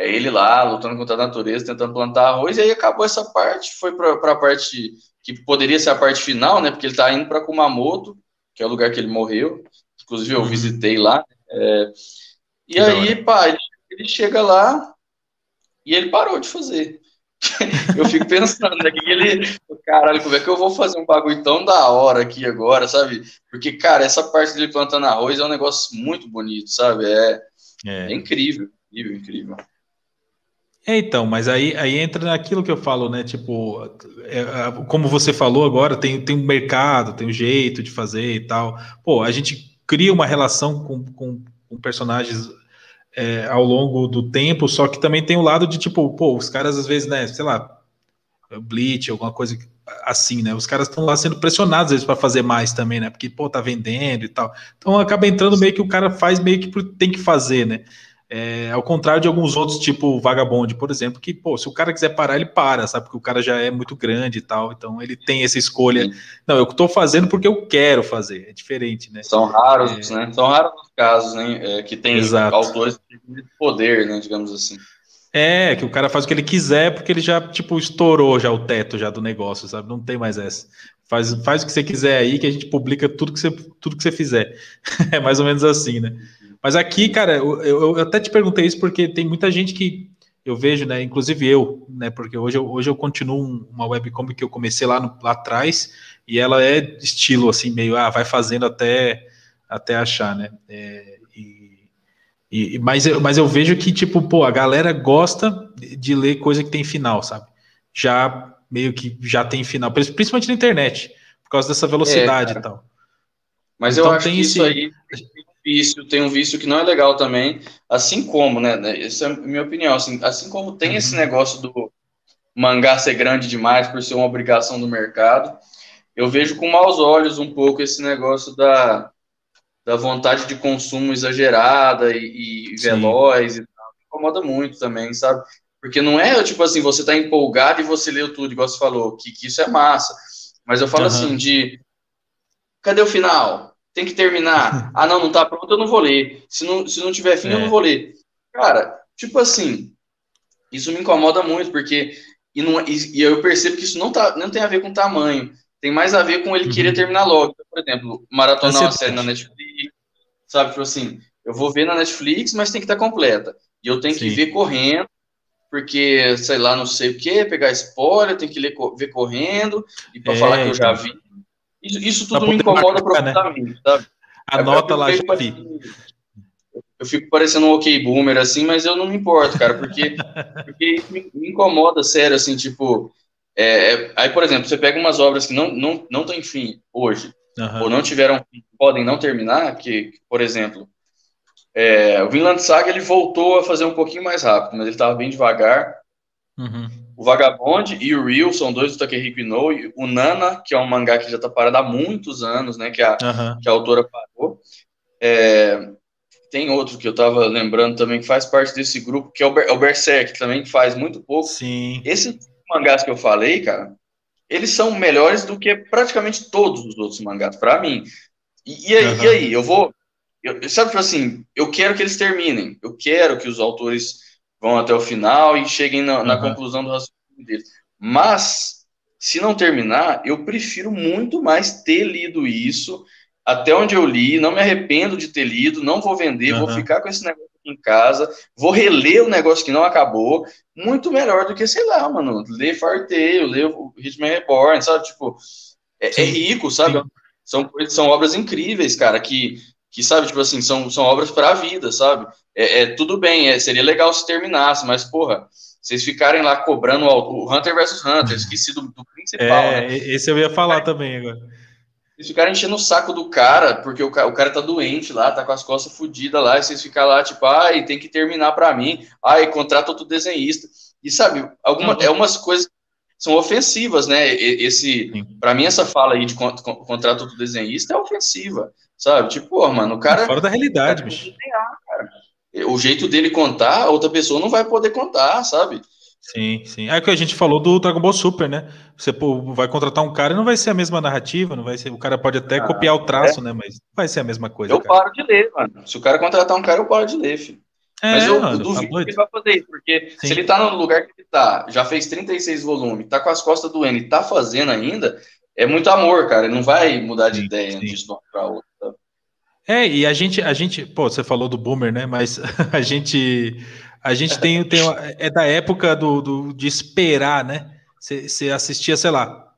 É ele lá lutando contra a natureza, tentando plantar arroz, e aí acabou essa parte, foi para a parte que poderia ser a parte final, né? Porque ele tá indo para Kumamoto, que é o lugar que ele morreu. Inclusive eu uhum. visitei lá. É, e que aí, ele ele chega lá e ele parou de fazer. eu fico pensando, né, que ele, caralho, como é que eu vou fazer um bagulho tão da hora aqui agora, sabe? Porque, cara, essa parte dele plantando arroz é um negócio muito bonito, sabe? É, é. é incrível, incrível, incrível. É, então, mas aí, aí entra naquilo que eu falo, né? Tipo, é, como você falou agora, tem, tem um mercado, tem um jeito de fazer e tal. Pô, a gente cria uma relação com, com, com personagens é, ao longo do tempo, só que também tem o lado de tipo, pô, os caras às vezes, né, sei lá, Bleach, alguma coisa assim, né? Os caras estão lá sendo pressionados às vezes para fazer mais também, né? Porque pô, tá vendendo e tal. Então acaba entrando meio que o cara faz meio que tem que fazer, né? É, ao contrário de alguns outros, tipo Vagabond, por exemplo, que, pô, se o cara quiser parar, ele para, sabe? Porque o cara já é muito grande e tal, então ele tem essa escolha. Sim. Não, eu estou fazendo porque eu quero fazer, é diferente, né? São raros, é... né? São raros os casos, né? É, que tem Exato. autores de poder, né? Digamos assim. É, que o cara faz o que ele quiser porque ele já, tipo, estourou já o teto já do negócio, sabe? Não tem mais essa. Faz, faz o que você quiser aí que a gente publica tudo que você, tudo que você fizer. é mais ou menos assim, né? Mas aqui, cara, eu, eu, até te perguntei isso porque tem muita gente que eu vejo, né? Inclusive eu, né? Porque hoje eu, hoje eu continuo uma webcomic que eu comecei lá, no, lá atrás e ela é estilo assim, meio, ah, vai fazendo até, até achar, né? É, e, e, mas, eu, mas eu vejo que, tipo, pô, a galera gosta de ler coisa que tem final, sabe? Já meio que já tem final, principalmente na internet, por causa dessa velocidade é, e tal. Mas então, eu acho que isso aí vício, tem um vício que não é legal também, assim como, né, né essa é a minha opinião, assim, assim como tem uhum. esse negócio do mangá ser grande demais por ser uma obrigação do mercado, eu vejo com maus olhos um pouco esse negócio da, da vontade de consumo exagerada e, e veloz e tal, incomoda muito também, sabe? Porque não é, tipo assim, você tá empolgado e você leu tudo, igual você falou, que, que isso é massa, mas eu falo uhum. assim, de cadê o final? Tem que terminar. Ah, não, não tá pronto, eu não vou ler. Se não, se não tiver fim, é. eu não vou ler. Cara, tipo assim, isso me incomoda muito, porque. E, não, e, e, eu percebo que isso não, tá, não tem a ver com tamanho. Tem mais a ver com ele uhum. querer terminar logo. Por exemplo, maratonar uma série na Netflix, sabe? Tipo assim, eu vou ver na Netflix, mas tem que estar tá completa. E eu tenho Sim. que ver correndo, porque, sei lá, não sei o que, pegar spoiler, tem que ler, ver correndo, e para é, falar que eu já então. vi. Isso, isso tudo me incomoda marcar, né? profundamente, né? sabe? Anota lá, já. Eu fico parecendo um ok boomer, assim, mas eu não me importo, cara, porque, porque me, me incomoda, sério, assim, tipo... É, é, aí, por exemplo, você pega umas obras que não, não, não têm fim hoje, uhum. ou não tiveram fim, podem não terminar, que, por exemplo, é, o Vinland Saga ele voltou a fazer um pouquinho mais rápido, mas ele estava bem devagar. Uhum. O Vagabond e o Real são dois do Takehiko Inoue. O Nana, que é um mangá que já está parado há muitos anos, né? Que a, uhum. que a autora parou. É, tem outro que eu estava lembrando também que faz parte desse grupo, que é o, Ber é o Berserk, que também faz muito pouco. Sim. Esses mangás que eu falei, cara, eles são melhores do que praticamente todos os outros mangás, para mim. E, e, aí, uhum. e, aí, eu vou. Eu, sabe, tipo assim, eu quero que eles terminem. Eu quero que os autores vão até o final e cheguem na, uhum. na conclusão do raciocínio deles. Mas, se não terminar, eu prefiro muito mais ter lido isso até onde eu li, não me arrependo de ter lido, não vou vender, uhum. vou ficar com esse negócio em casa, vou reler o negócio que não acabou, muito melhor do que, sei lá, mano, ler Farteio, ler o Hitman Reborn, sabe? Tipo, é, é rico, sabe? São, são obras incríveis, cara, que, que sabe, tipo assim, são, são obras para a vida, sabe? É, é, tudo bem, é, seria legal se terminasse, mas, porra, vocês ficarem lá cobrando o, o Hunter versus Hunter, esqueci do, do principal, é, né? Esse eu ia falar também agora. Vocês ficarem enchendo o saco do cara, porque o, o cara tá doente lá, tá com as costas fodidas lá, e vocês ficam lá, tipo, ai, tem que terminar para mim, ai, contrata outro desenhista. E sabe, alguma, é umas coisas são ofensivas, né? Esse, para mim, essa fala aí de contrato outro desenhista é ofensiva, sabe? Tipo, pô, mano, o cara. Fora da realidade, bicho. O jeito dele contar, a outra pessoa não vai poder contar, sabe? Sim, sim. É o que a gente falou do Dragon Ball Super, né? Você pô, vai contratar um cara e não vai ser a mesma narrativa, não vai ser. O cara pode até ah, copiar o traço, é. né? Mas não vai ser a mesma coisa. Eu cara. paro de ler, mano. Se o cara contratar um cara, eu paro de ler, filho. É, Mas eu, mano, eu duvido tá que ele vai fazer isso, porque sim. se ele tá no lugar que ele tá, já fez 36 volumes, tá com as costas doendo e tá fazendo ainda, é muito amor, cara. Ele não vai mudar de sim, ideia sim. de uma pra outra. É, e a gente, a gente, pô, você falou do boomer, né? Mas a gente a gente tem, tem é da época do, do de esperar, né? Você assistia, sei lá,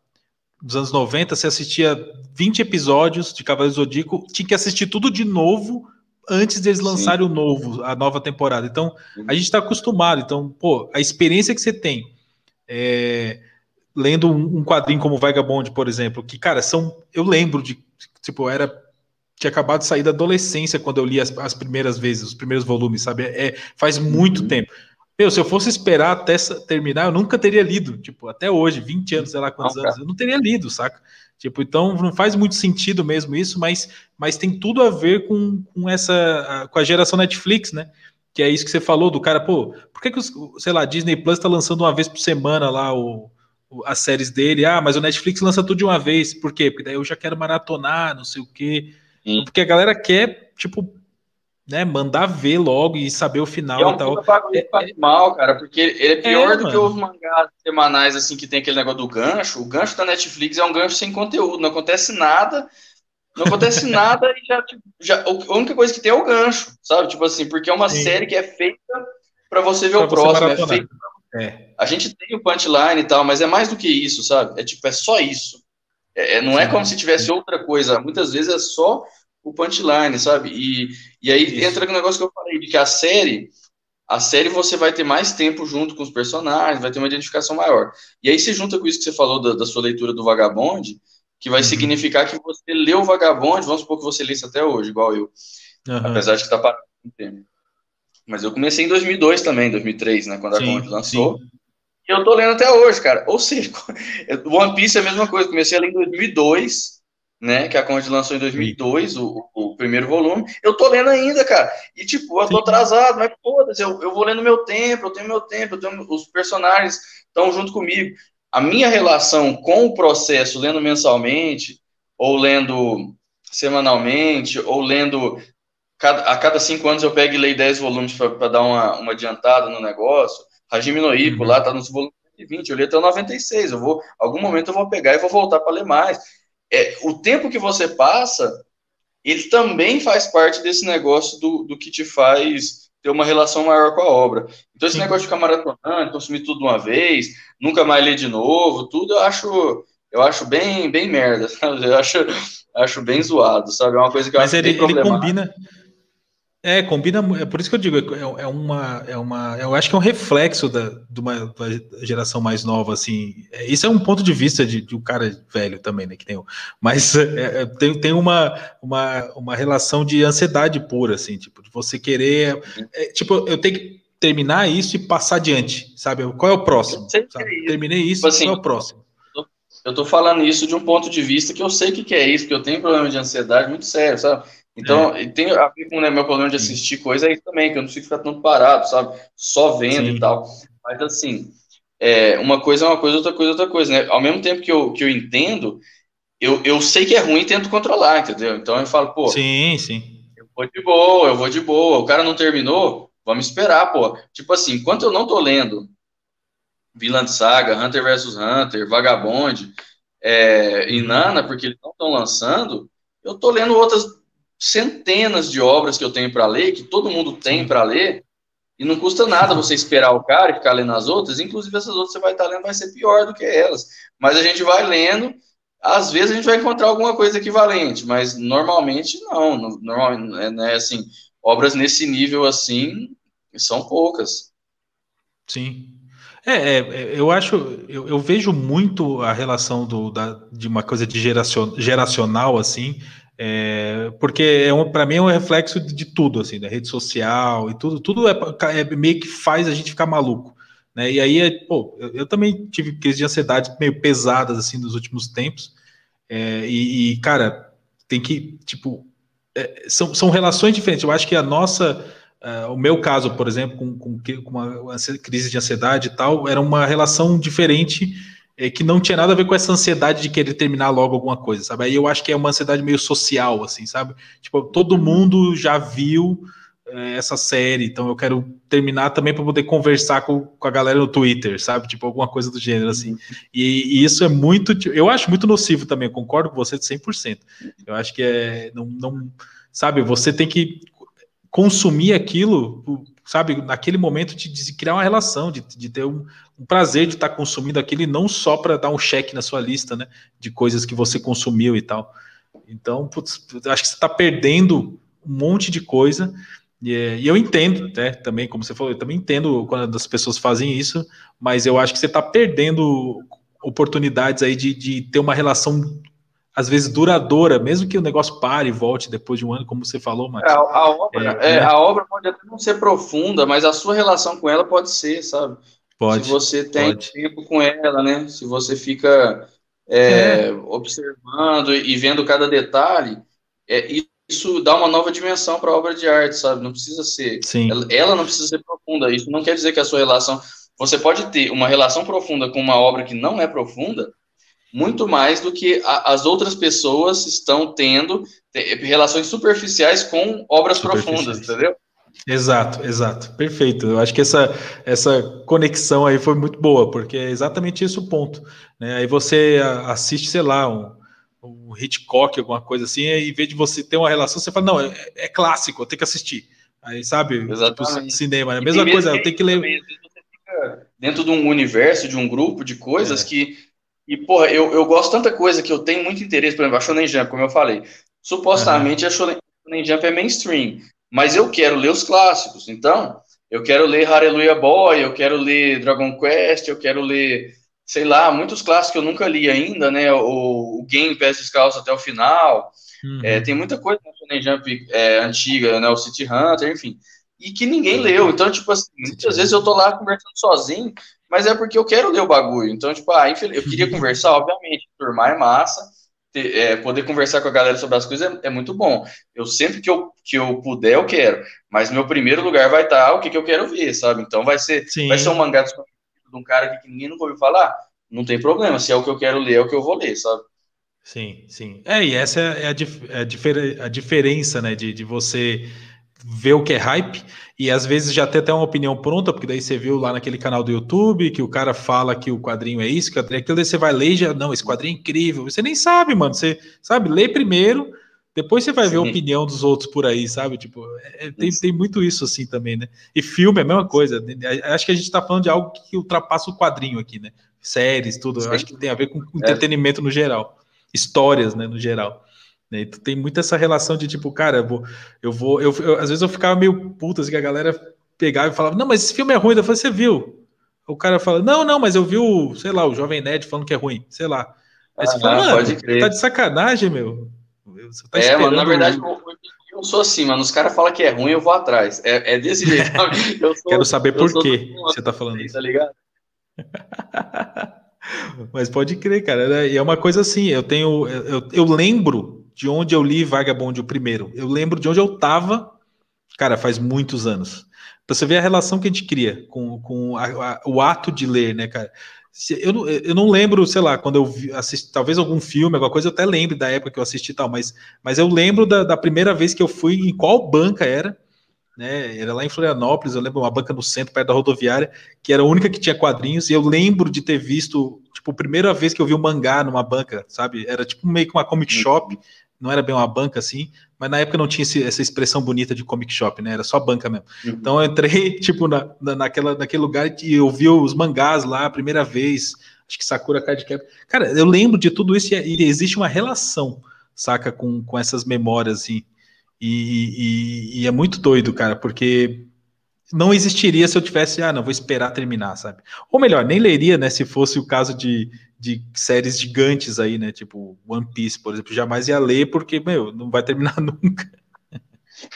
dos anos 90, você assistia 20 episódios de Cavaleiro Zodíaco, tinha que assistir tudo de novo antes deles lançarem o novo, a nova temporada. Então, a gente está acostumado. Então, pô, a experiência que você tem é, lendo um quadrinho como Vagabond, por exemplo, que, cara, são. Eu lembro de. Tipo, era tinha acabado de sair da adolescência quando eu li as, as primeiras vezes, os primeiros volumes, sabe? É, faz muito uhum. tempo. Meu, se eu fosse esperar até terminar, eu nunca teria lido. Tipo, até hoje, 20 anos, sei lá quantos não, anos, eu não teria lido, saca? Tipo, então não faz muito sentido mesmo isso, mas, mas tem tudo a ver com, com essa com a geração Netflix, né? Que é isso que você falou do cara, pô, por que, que os, sei lá, Disney Plus tá lançando uma vez por semana lá o, o, as séries dele? Ah, mas o Netflix lança tudo de uma vez. Por quê? Porque daí eu já quero maratonar, não sei o quê. Sim. Porque a galera quer, tipo, né, mandar ver logo e saber o final e, é um e tal. É, é, mal, cara, porque ele é pior é, do mano. que os mangás semanais, assim, que tem aquele negócio do gancho. O gancho da Netflix é um gancho sem conteúdo, não acontece nada. Não acontece nada e já, tipo, já. A única coisa que tem é o gancho, sabe? Tipo assim, porque é uma Sim. série que é feita para você ver pra o próximo. É feita é. A gente tem o punchline e tal, mas é mais do que isso, sabe? É tipo, é só isso. É, é, não é como se tivesse outra coisa. Muitas vezes é só o punchline, sabe? E, e aí Isso. entra o negócio que eu falei, de que a série, a série você vai ter mais tempo junto com os personagens, vai ter uma identificação maior. E aí se junta com isso que você falou da, da sua leitura do Vagabond, que vai uhum. significar que você leu o Vagabond, vamos supor que você lê isso até hoje, igual eu. Uhum. Apesar de que tá parado no tempo. Mas eu comecei em 2002 também, 2003, né, quando a Conde lançou. Sim. E eu tô lendo até hoje, cara. Ou seja, One Piece é a mesma coisa. Comecei a ler em 2002, né? Que a Conde lançou em 2002, o, o primeiro volume. Eu tô lendo ainda, cara. E, tipo, eu tô atrasado, mas foda-se, eu, eu vou lendo meu tempo, eu tenho meu tempo, eu tenho, os personagens estão junto comigo. A minha relação com o processo, lendo mensalmente, ou lendo semanalmente, ou lendo cada, a cada cinco anos eu pego e leio 10 volumes para dar uma, uma adiantada no negócio. Hajime no Ippo, uhum. lá tá nos volumes 20, eu li até o 96. Eu vou, algum momento eu vou pegar e vou voltar para ler mais. É, o tempo que você passa, ele também faz parte desse negócio do, do que te faz ter uma relação maior com a obra. Então, esse Sim. negócio de ficar maratonando, consumir tudo de uma vez, nunca mais ler de novo, tudo eu acho, eu acho bem, bem merda, sabe? Eu acho, acho bem zoado, sabe? É uma coisa que eu Mas acho ele, ele combina, é, combina, é por isso que eu digo, é, é, uma, é uma, eu acho que é um reflexo da, de uma da geração mais nova, assim, é, isso é um ponto de vista de, de um cara velho também, né, que tem, mas é, é, tem, tem uma, uma, uma relação de ansiedade pura, assim, tipo, de você querer, é, tipo, eu tenho que terminar isso e passar adiante, sabe, qual é o próximo, sabe? terminei isso, tipo assim, qual é o próximo? Eu tô falando isso de um ponto de vista que eu sei que, que é isso, que eu tenho problema de ansiedade muito sério, sabe? Então, é. tem a ver com né, meu problema de assistir coisa aí também, que eu não consigo ficar tanto parado, sabe? Só vendo Sim. e tal. Mas, assim, é, uma coisa é uma coisa, outra coisa é outra coisa, né? Ao mesmo tempo que eu, que eu entendo, eu, eu sei que é ruim e tento controlar, entendeu? Então, eu falo, pô... Sim, sim. Eu vou de boa, eu vou de boa. O cara não terminou, vamos esperar, pô. Tipo assim, enquanto eu não tô lendo Vilã Saga, Hunter vs Hunter, Vagabond é, e Nana, porque eles não estão lançando, eu tô lendo outras centenas de obras que eu tenho para ler, que todo mundo tem para ler, e não custa nada você esperar o cara e ficar lendo as outras, inclusive essas outras você vai estar tá lendo vai ser pior do que elas. Mas a gente vai lendo, às vezes a gente vai encontrar alguma coisa equivalente, mas normalmente não, normalmente, é, né, assim, obras nesse nível assim são poucas. Sim. É, é eu acho, eu, eu, vejo muito a relação do, da, de uma coisa de geracion, geracional assim, é, porque é um, para mim é um reflexo de, tudo, assim, da rede social e tudo, tudo é, é, meio que faz a gente ficar maluco, né? E aí, é, pô, eu, eu, também tive crises de ansiedade meio pesadas assim nos últimos tempos, é, e, e, cara, tem que tipo é, são, são relações diferentes. Eu acho que a nossa Uh, o meu caso, por exemplo, com, com, com uma, crise de ansiedade e tal, era uma relação diferente é, que não tinha nada a ver com essa ansiedade de querer terminar logo alguma coisa, sabe? Aí eu acho que é uma ansiedade meio social, assim, sabe? Tipo, todo mundo já viu é, essa série, então eu quero terminar também para poder conversar com, com a galera no Twitter, sabe? Tipo, alguma coisa do gênero, assim. E, e isso é muito, eu acho muito nocivo também, concordo com você de 100%. Eu acho que é, não, não sabe, você tem que consumir aquilo sabe, naquele momento de, de criar uma relação, de, de ter um, um, prazer de estar consumindo aquilo e não só para dar um cheque na sua lista, né, de coisas que você consumiu e tal. Então, putz, acho que você está perdendo um monte de coisa e, e eu entendo, né, também, como você falou, eu também entendo quando as pessoas fazem isso, mas eu acho que você está perdendo oportunidades aí de, de ter uma relação às vezes duradoura, mesmo que o negócio pare e volte depois de um ano, como você falou. É, a, a, obra, é, é, né? a obra pode até não ser profunda, mas a sua relação com ela pode ser, sabe? Pode. Se você tem pode. tempo com ela, né? Se você fica é, é. observando e vendo cada detalhe, é, isso dá uma nova dimensão para a obra de arte, sabe? Não precisa ser. Sim. Ela, ela não precisa ser profunda. Isso não quer dizer que a sua relação. Você pode ter uma relação profunda com uma obra que não é profunda, muito mais do que a, as outras pessoas estão tendo relações superficiais com obras profundas, entendeu? Exato, exato, perfeito. Eu acho que essa, essa conexão aí foi muito boa, porque é exatamente esse o ponto. Né? Aí você assiste, sei lá, um, um Hitchcock, alguma coisa assim, e em vez de você ter uma relação, você fala, não, é, é clássico, eu tenho que assistir. Aí, sabe, tipo, Exatamente. tipo, cinema, né? A mesma coisa, eu tenho que ler. Dentro de um universo, de um grupo de coisas é. que e, porra, eu, eu gosto tanta coisa que eu tenho muito interesse, por exemplo, a Shonen Jump, como eu falei. Supostamente uhum. a Shonen, Shonen Jump é mainstream, mas eu quero ler os clássicos. Então, eu quero ler Hallelujah Boy, eu quero ler Dragon Quest, eu quero ler, sei lá, muitos clássicos que eu nunca li ainda, né? O, o Game Pass Descalço até o final. Uhum. É, tem muita coisa na Shonen Jump é, antiga, né? O City Hunter, enfim. E que ninguém leu. Então, tipo assim, muitas vezes eu tô lá conversando sozinho, mas é porque eu quero ler o bagulho. Então, tipo, ah, eu queria conversar, obviamente, turmar é massa, ter, é, poder conversar com a galera sobre as coisas é, é, muito bom. Eu sempre que eu, que eu puder, eu quero. Mas meu primeiro lugar vai estar o que, que eu quero ver, sabe? Então vai ser, vai ser um mangá de um cara que ninguém nunca ouviu falar. Não tem problema. Se é o que eu quero ler, é o que eu vou ler, sabe? Sim, sim. É, e essa é a, dif é a, difer a diferença, né, de, de você ver o que é hype e às vezes já ter até uma opinião pronta, porque daí você viu lá naquele canal do YouTube que o cara fala que o quadrinho é isso, que é aquilo, daí você vai ler e já, não, esse quadrinho é incrível. Você nem sabe, mano. Você sabe, lê primeiro, depois você vai Sim. ver a opinião dos outros por aí, sabe? Tipo, é, tem, tem muito isso assim também, né? E filme é a mesma coisa. Acho que a gente tá falando de algo que ultrapassa o quadrinho aqui, né? Séries, tudo. Acho que tem a ver com é. entretenimento no geral. Histórias, né, no geral. Né? Então, tem muito essa relação de tipo, cara, eu vou, eu vou, eu, eu, às vezes eu ficava meio puta, assim, que a galera pegava e falava, não, mas esse filme é ruim, eu falei, você viu? O cara fala, não, não, mas eu vi o, sei lá, o Jovem Nerd falando que é ruim, sei lá. Aí você ah, fala, pode crer. tá de sacanagem, meu. Você tá é, mano, na verdade, eu, eu sou assim, mano. Os caras falam que é ruim, eu vou atrás. É, é desse jeito. Sou, Quero saber por que você tá falando isso. Tá ligado? Mas pode crer, cara. Né? E é uma coisa assim, eu tenho. Eu, eu lembro de onde eu li Vagabond o primeiro. Eu lembro de onde eu estava, cara, faz muitos anos. Pra você ver a relação que a gente cria com, com a, a, o ato de ler, né, cara? Eu, eu não lembro, sei lá, quando eu assisti, talvez algum filme, alguma coisa, eu até lembro da época que eu assisti e tal, mas, mas eu lembro da, da primeira vez que eu fui, em qual banca era, né? Era lá em Florianópolis, eu lembro uma banca no centro, perto da rodoviária, que era a única que tinha quadrinhos, e eu lembro de ter visto, tipo, a primeira vez que eu vi um mangá numa banca, sabe? Era tipo meio que uma comic uhum. shop, não era bem uma banca assim, mas na época não tinha esse, essa expressão bonita de comic shop, né? Era só banca mesmo. Uhum. Então eu entrei, tipo, na, na, naquela, naquele lugar e eu vi os mangás lá a primeira vez, acho que Sakura Card Cap. Cara, eu lembro de tudo isso e, existe uma relação, saca, com, com essas memórias, assim. E, e, e, é muito doido, cara, porque não existiria se eu tivesse, ah, não, vou esperar terminar, sabe? Ou melhor, nem leria, né, se fosse o caso de, de séries gigantes aí, né, tipo One Piece, por exemplo, jamais ia ler porque, meu, não vai terminar nunca.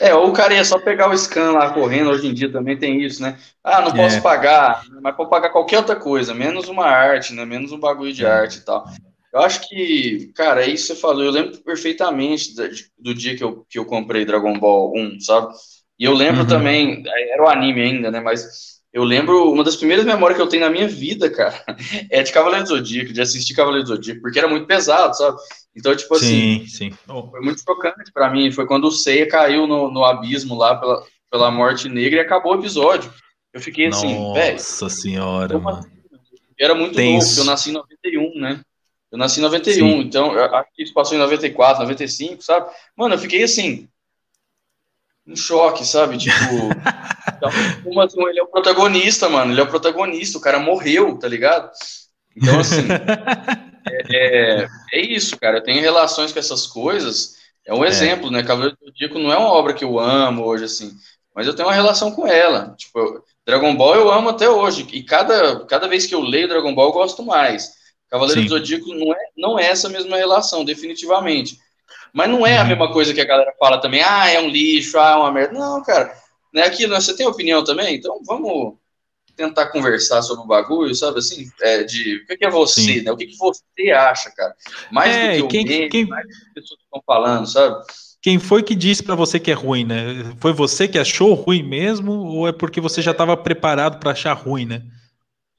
É, ou o cara ia só pegar o scan lá correndo, hoje em dia também tem isso, né? Ah, não posso é. pagar, mas pode pagar qualquer outra coisa, menos uma arte, né? Menos um bagulho de é. arte e tal. Eu acho que, cara, é isso que você falou. Eu lembro perfeitamente do dia que eu, que eu comprei Dragon Ball 1, sabe? E eu lembro uhum. também, era o anime ainda, né? Mas eu lembro, uma das primeiras memórias que eu tenho na minha vida, cara, é de Cavaleiro do Zodíaco, de assistir Cavaleiro do Zodíaco, porque era muito pesado, sabe? Então, tipo assim, sim, sim. foi muito chocante para mim. Foi quando o Seiya caiu no, no abismo lá pela, pela morte negra e acabou o episódio. Eu fiquei assim, velho. Nossa senhora, mano. Assim? Era muito Tenso. novo, eu nasci em 91, né? Eu nasci em 91, sim. então acho que isso passou em 94, 95, sabe? Mano, eu fiquei assim, um choque, sabe? Tipo, como assim, ele é o protagonista, mano. Ele é o protagonista, o cara morreu, tá ligado? Então, assim, é, é, é, isso, cara. Eu tenho relações com essas coisas. É um é. exemplo, né? Cavaleiro do Zodíaco não é uma obra que eu amo hoje, assim, mas eu tenho uma relação com ela. Tipo, Dragon Ball eu amo até hoje. E cada, cada vez que eu leio Dragon Ball, eu gosto mais. Cavaleiro Sim. do Zodíaco não é, não é essa mesma relação, definitivamente. Mas não é a uhum. mesma coisa que a galera fala também, ah, é um lixo, ah, é uma merda. Não, cara, não é aquilo, né? você tem opinião também? Então vamos tentar conversar sobre o bagulho, sabe assim? É, de o que é você, Sim. né? O que, que você acha, cara? Mais é, do que o quem, meme, quem... mais do que as pessoas estão falando, sabe? Quem foi que disse para você que é ruim, né? Foi você que achou ruim mesmo, ou é porque você já estava preparado para achar ruim, né?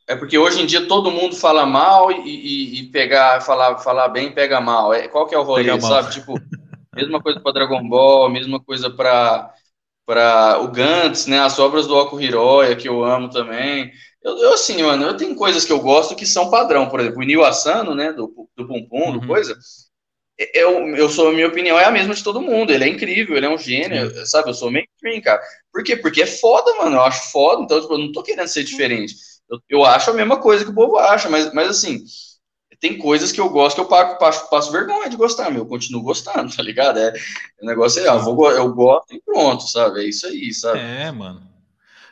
É porque hoje em dia todo mundo fala mal e, e, e, pegar, falar, falar bem pega mal. É, qual que é o rolê, pega sabe? Mal. Tipo, mesma coisa para Dragon Ball, mesma coisa para para o Gantz, né? As obras do Oku Hiroya, que eu amo também. Eu, eu, assim, mano, eu tenho coisas que eu gosto que são padrão. Por exemplo, o Inio Asano, né? Do, do Pum Pum, uhum. do coisa. Eu, eu sou, a minha opinião é a mesma de todo mundo. Ele é incrível, ele é um gênio, Sim. sabe? Eu sou mainstream, cara. Por quê? Porque é foda, mano. Eu acho foda, então, tipo, eu não tô querendo ser diferente. Eu, eu acho a mesma coisa que o povo acha, mas, mas assim, tem coisas que eu gosto que eu passo, passo, passo vergonha de gostar, meu. Eu continuo gostando, tá ligado? É, o negócio é, eu, vou, eu gosto e pronto, sabe? É isso aí, sabe? É, mano.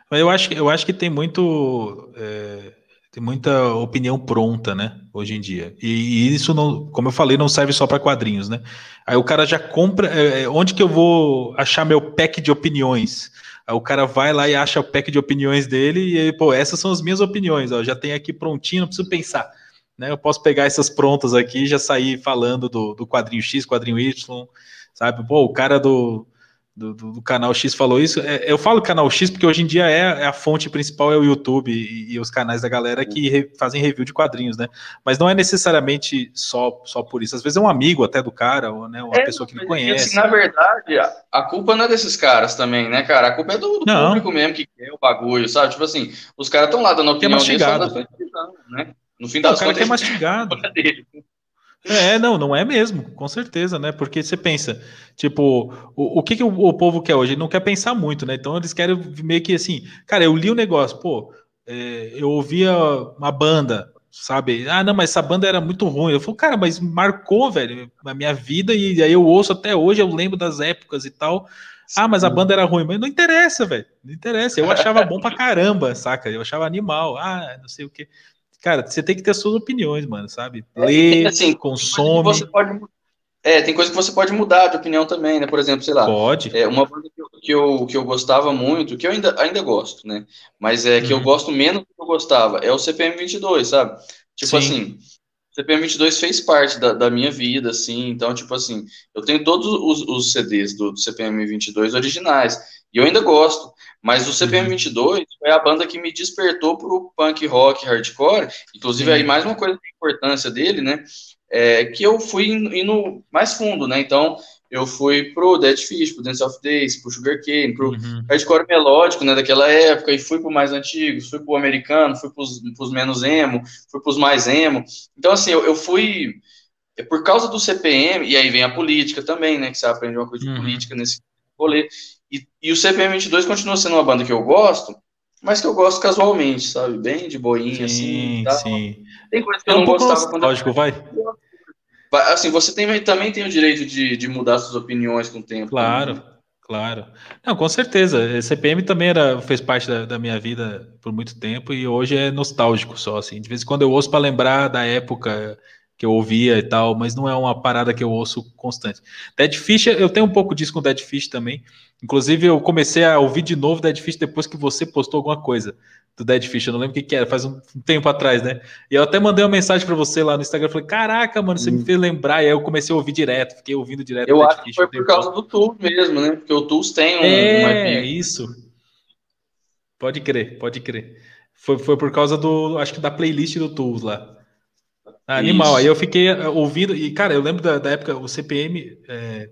Mas eu acho, eu acho que tem muito. É, tem muita opinião pronta, né? Hoje em dia. E, e isso, não, como eu falei, não serve só para quadrinhos, né? Aí o cara já compra. É, é, onde que eu vou achar meu pack de opiniões? Aí o cara vai lá e acha o pack de opiniões dele e, pô, essas são as minhas opiniões, ó, já tem aqui prontinho, não preciso pensar. Né? Eu posso pegar essas prontas aqui e já sair falando do, do quadrinho X, quadrinho Y, sabe? Pô, o cara do, do, do, do, canal X falou isso. É, eu falo canal X porque hoje em dia é, é a fonte principal é o YouTube e, e, os canais da galera que re, fazem review de quadrinhos, né? Mas não é necessariamente só, só por isso. Às vezes é um amigo até do cara, ou né, uma é, pessoa que ele conhece. Assim, na verdade, a, a, culpa não é desses caras também, né, cara? A culpa é do, do público mesmo que quer o bagulho, sabe? Tipo assim, os caras estão lá dando opinião é mastigado. né? No fim das contas, o cara contas, quer mastigado. É, não, não é mesmo, com certeza, né? Porque você pensa, tipo, o, o que, que o, o, povo quer hoje? Ele não quer pensar muito, né? Então eles querem meio que assim, cara, eu li o negócio, pô, é, eu ouvia uma banda, sabe? Ah, não, mas essa banda era muito ruim. Eu falo, cara, mas marcou, velho, a minha vida e aí eu ouço até hoje, eu lembro das épocas e tal. Ah, mas a banda era ruim, mas não interessa, velho. Não interessa. Eu achava bom pra caramba, saca? Eu achava animal. Ah, não sei o que. Cara, você tem que ter suas opiniões, mano, sabe? É, Lê, assim, consome. Você pode, é, tem coisa que você pode mudar de opinião também, né? Por exemplo, sei lá. Pode. É, uma banda que eu, que eu, que eu gostava muito, que eu ainda, ainda gosto, né? Mas é que uhum. eu gosto menos do que eu gostava, é o CPM 22, sabe? Tipo Sim. assim, o CPM 22 fez parte da, da minha vida, assim, então, tipo assim, eu tenho todos os, os CDs do, do CPM 22 originais, e eu ainda gosto. Mas o CPM 22 uhum. foi a banda que me despertou pro punk rock hardcore. Inclusive, Sim. aí mais uma coisa da importância dele, né? É que eu fui indo mais fundo, né? Então, eu fui pro Dead Fish, pro Dance of Days, pro Sugarcane, pro uhum. hardcore melódico, né, daquela época, e fui pro mais antigos, fui pro americano, fui pros, pros menos emo, fui pros mais emo. Então, assim, eu, eu fui, é por causa do CPM, e aí vem a política também, né, que você aprende uma coisa de uhum. política nesse rolê, e, e o CPM22 continua sendo uma banda que eu gosto, mas que eu gosto casualmente, sabe? Bem de boinha, sim, assim. Tá? Sim. Tem coisa que é eu não gostava quando. Lógico, eu... vai. Assim, você tem, também tem o direito de, de mudar suas opiniões com o tempo. Claro, também. claro. Não, com certeza. CPM também era, fez parte da, da, minha vida por muito tempo e hoje é nostálgico só, assim. De vez em quando eu ouço para lembrar da época que eu ouvia e tal, mas não é uma parada que eu ouço constante. Dead Fish, eu tenho um pouco disso com Dead Fish também. Inclusive, eu comecei a ouvir de novo Dead Fish depois que você postou alguma coisa do Dead Fish. Eu não lembro o que, que era, faz um, tempo atrás, né? E eu até mandei uma mensagem para você lá no Instagram. Falei, caraca, mano, você hum. me fez lembrar. E aí eu comecei a ouvir direto, fiquei ouvindo direto. Eu acho Fish, que foi por causa do Tools mesmo, né? Porque o Tools tem um. É, um isso. Pode crer, pode crer. Foi, foi por causa do, acho que da playlist do Tools lá. Ah, animal. Isso. Aí eu fiquei eh, ouvindo, e cara, eu lembro da, da época, o CPM, é,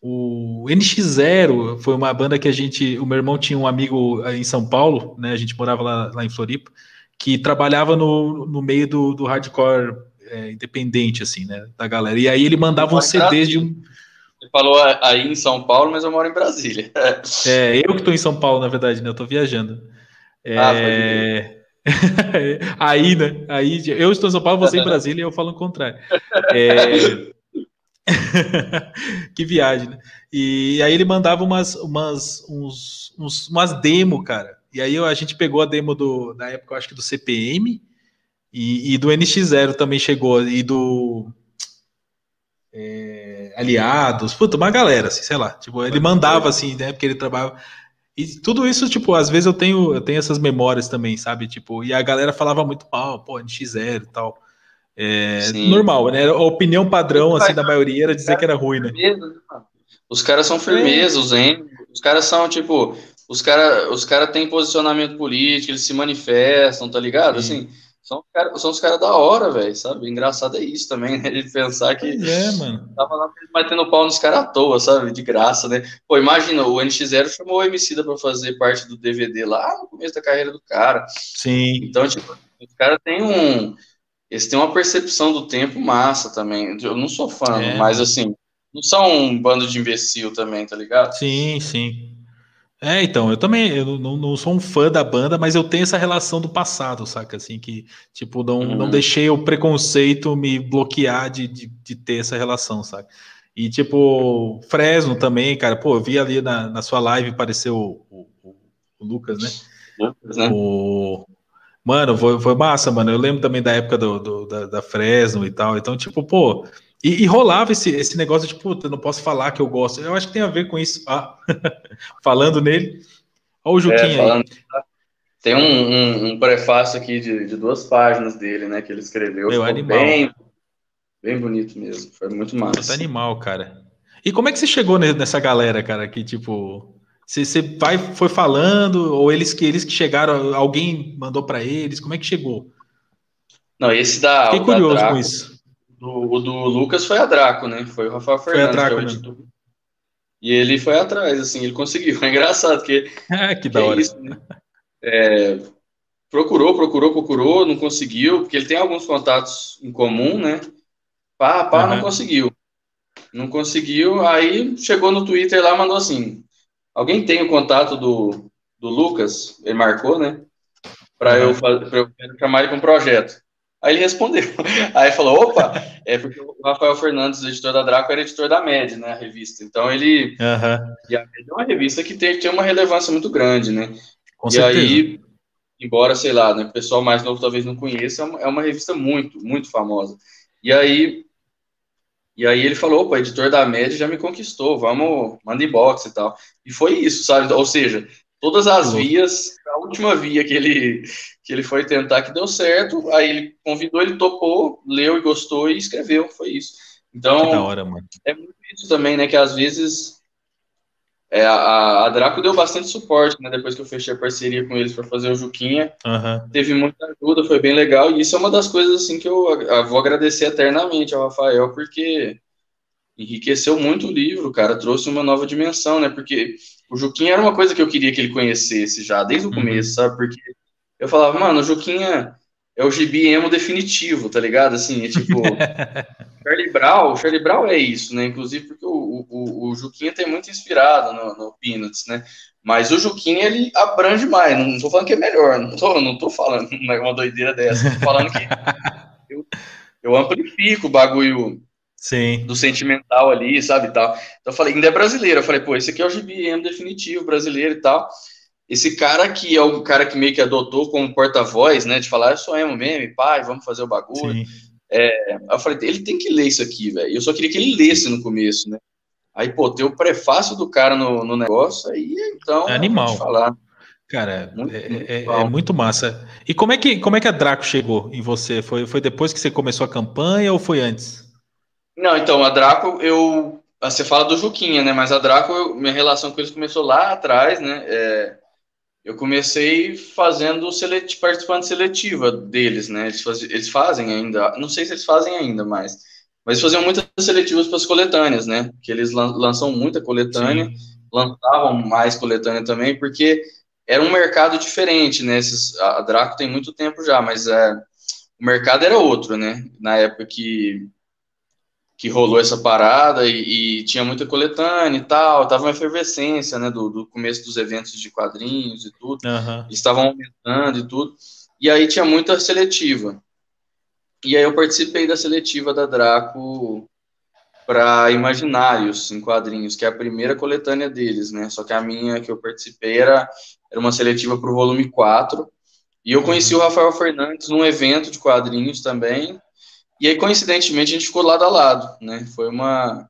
o NX0 foi uma banda que a gente, o meu irmão tinha um amigo em São Paulo, né? A gente morava lá, lá em Floripa, que trabalhava no, no meio do, do hardcore é, independente, assim, né? Da galera. E aí ele mandava um CD de um. Você falou aí em São Paulo, mas eu moro em Brasília. é, eu que estou em São Paulo, na verdade, né? Eu tô viajando. É... Ah, aí, né? Aí, eu estou em São Paulo, você em Brasília, e eu falo o contrário. É... que viagem, né? E aí ele mandava umas, umas, uns, uns, umas demo, cara. E aí a gente pegou a demo do, da época, eu acho que do CPM e, e do NX0 também chegou, e do é, Aliados, puta, uma galera, assim, sei lá. Tipo, ele mandava assim, né? Porque ele trabalhava. E tudo isso, tipo, às vezes eu tenho, eu tenho essas memórias também, sabe? Tipo, e a galera falava muito mal, pô, NX0 e tal. É, normal, né? A opinião padrão, assim, da maioria era dizer que era ruim, né? né os caras são firmeza, os os caras são, tipo, os caras os cara têm posicionamento político, eles se manifestam, tá ligado? Sim. Assim, são, são os caras da hora, velho, sabe? Engraçado é isso também, né? De pensar que. É, mano. Tava lá batendo pau nos caras à toa, sabe? De graça, né? Pô, imagina, o NX0 chamou o Emicida pra fazer parte do DVD lá no começo da carreira do cara. Sim. Então, tipo, os caras têm um. Eles têm uma percepção do tempo massa também. Eu não sou fã, é. mas assim, não são um bando de imbecil também, tá ligado? Sim, sim. É, então, eu também, eu não, não, sou um fã da banda, mas eu tenho essa relação do passado, saca? Assim, que, tipo, não, uhum. não deixei o preconceito me bloquear de, de, de, ter essa relação, saca? E, tipo, Fresno também, cara, pô, eu vi ali na, na sua live apareceu o, o, o Lucas, né? Lucas, né? O... Mano, foi, foi massa, mano. Eu lembro também da época do, do da, da Fresno e tal. Então, tipo, pô, e, e, rolava esse, esse negócio de, puta, não posso falar que eu gosto. Eu acho que tem a ver com isso. Ah, falando nele. Olha o Juquinha é, falando, aí. Tem um, um, um, prefácio aqui de, de, duas páginas dele, né? Que ele escreveu. Meu animal. Bem, bem bonito mesmo. Foi muito massa. Muito animal, cara. E como é que você chegou nessa galera, cara, que tipo, você, você vai, foi falando, ou eles que eles que chegaram, alguém mandou para eles, como é que chegou? Não, esse da. Fiquei curioso da Draco, com isso. Do, o do Lucas foi a Draco, né? Foi o Rafael Fernandes. Foi a Draco, né? E ele foi atrás, assim, ele conseguiu. É engraçado, porque. É, que da hora. Isso, né? é, procurou, procurou, procurou, não conseguiu, porque ele tem alguns contatos em comum, né? Pá, pá, uhum. não conseguiu. Não conseguiu, aí chegou no Twitter lá, mandou assim: alguém tem o contato do, do Lucas? Ele marcou, né? Para uhum. eu, pra eu chamar ele para um projeto. Aí ele respondeu. Aí falou: opa, é porque o Rafael Fernandes, editor da Draco, era editor da MED, né? A revista. Então ele. Uhum. E a MED é uma revista que tem, tem uma relevância muito grande, né? Com e certeza. aí, embora, sei lá, né, o pessoal mais novo talvez não conheça, é uma, é uma revista muito, muito famosa. E aí. E aí ele falou, opa, editor da MED já me conquistou, vamos, manda inbox e tal. E foi isso, sabe? Ou seja, todas as vias, a última via que ele, que ele foi tentar que deu certo, aí ele convidou, ele topou, leu e gostou e escreveu, foi isso. Então, hora, é muito isso também, né, que às vezes é, a, a Draco deu bastante suporte, né? Depois que eu fechei a parceria com eles para fazer o Juquinha. Uhum. Teve muita ajuda, foi bem legal. E isso é uma das coisas assim que eu, eu vou agradecer eternamente ao Rafael, porque enriqueceu muito o livro, cara. Trouxe uma nova dimensão, né? Porque o Juquinha era uma coisa que eu queria que ele conhecesse já, desde o uhum. começo, sabe? Porque eu falava, mano, o Juquinha é o gibi emo definitivo, tá ligado? Assim, é tipo. Charlie Brown, Charlie Brown é isso, né? Inclusive porque o, o, o Juquinha tem muito inspirado no, no Peanuts, né? Mas o Juquinha, ele abrange mais. Não tô falando que é melhor, não tô, não tô falando uma doideira dessa. Tô falando que eu, eu amplifico o bagulho Sim. do sentimental ali, sabe, tal. Então eu falei, ainda é brasileiro. Eu falei, pô, esse aqui é o GBM definitivo brasileiro e tal esse cara que é o cara que meio que adotou como porta-voz, né, de falar, eu sou emo meme, pai, vamos fazer o bagulho. É, eu falei, ele tem que ler isso aqui, velho. Eu só queria que ele lesse no começo, né? Aí, pô, ter o prefácio do cara no, no negócio, aí, então... É animal. Falar. Cara, muito, é, muito é, é, muito massa. E como é, que, como é que a Draco chegou em você? Foi, foi depois que você começou a campanha ou foi antes? Não, então, a Draco, eu... Você fala do Juquinha, né? Mas a Draco, eu, minha relação com eles começou lá atrás, né? É, eu comecei fazendo selet... participante seletiva deles, né? Eles, faz... eles fazem ainda, não sei se eles fazem ainda mais, mas eles faziam muitas seletivas para as coletâneas, né? Que eles lançam muita coletânea, Sim. lançavam mais coletânea também, porque era um mercado diferente, né? Esses... a Draco tem muito tempo já, mas é... o mercado era outro, né? Na época que que rolou essa parada e, e, tinha muita coletânea e tal, tava uma efervescência, né, do, do começo dos eventos de quadrinhos e tudo, uhum. estavam aumentando e tudo, e aí tinha muita seletiva. E aí eu participei da seletiva da Draco para Imaginários em quadrinhos, que é a primeira coletânea deles, né, só que a minha que eu participei era, era uma seletiva para o volume 4, e eu conheci o Rafael Fernandes num evento de quadrinhos também, e aí, coincidentemente, a gente ficou lado a lado, né? Foi uma.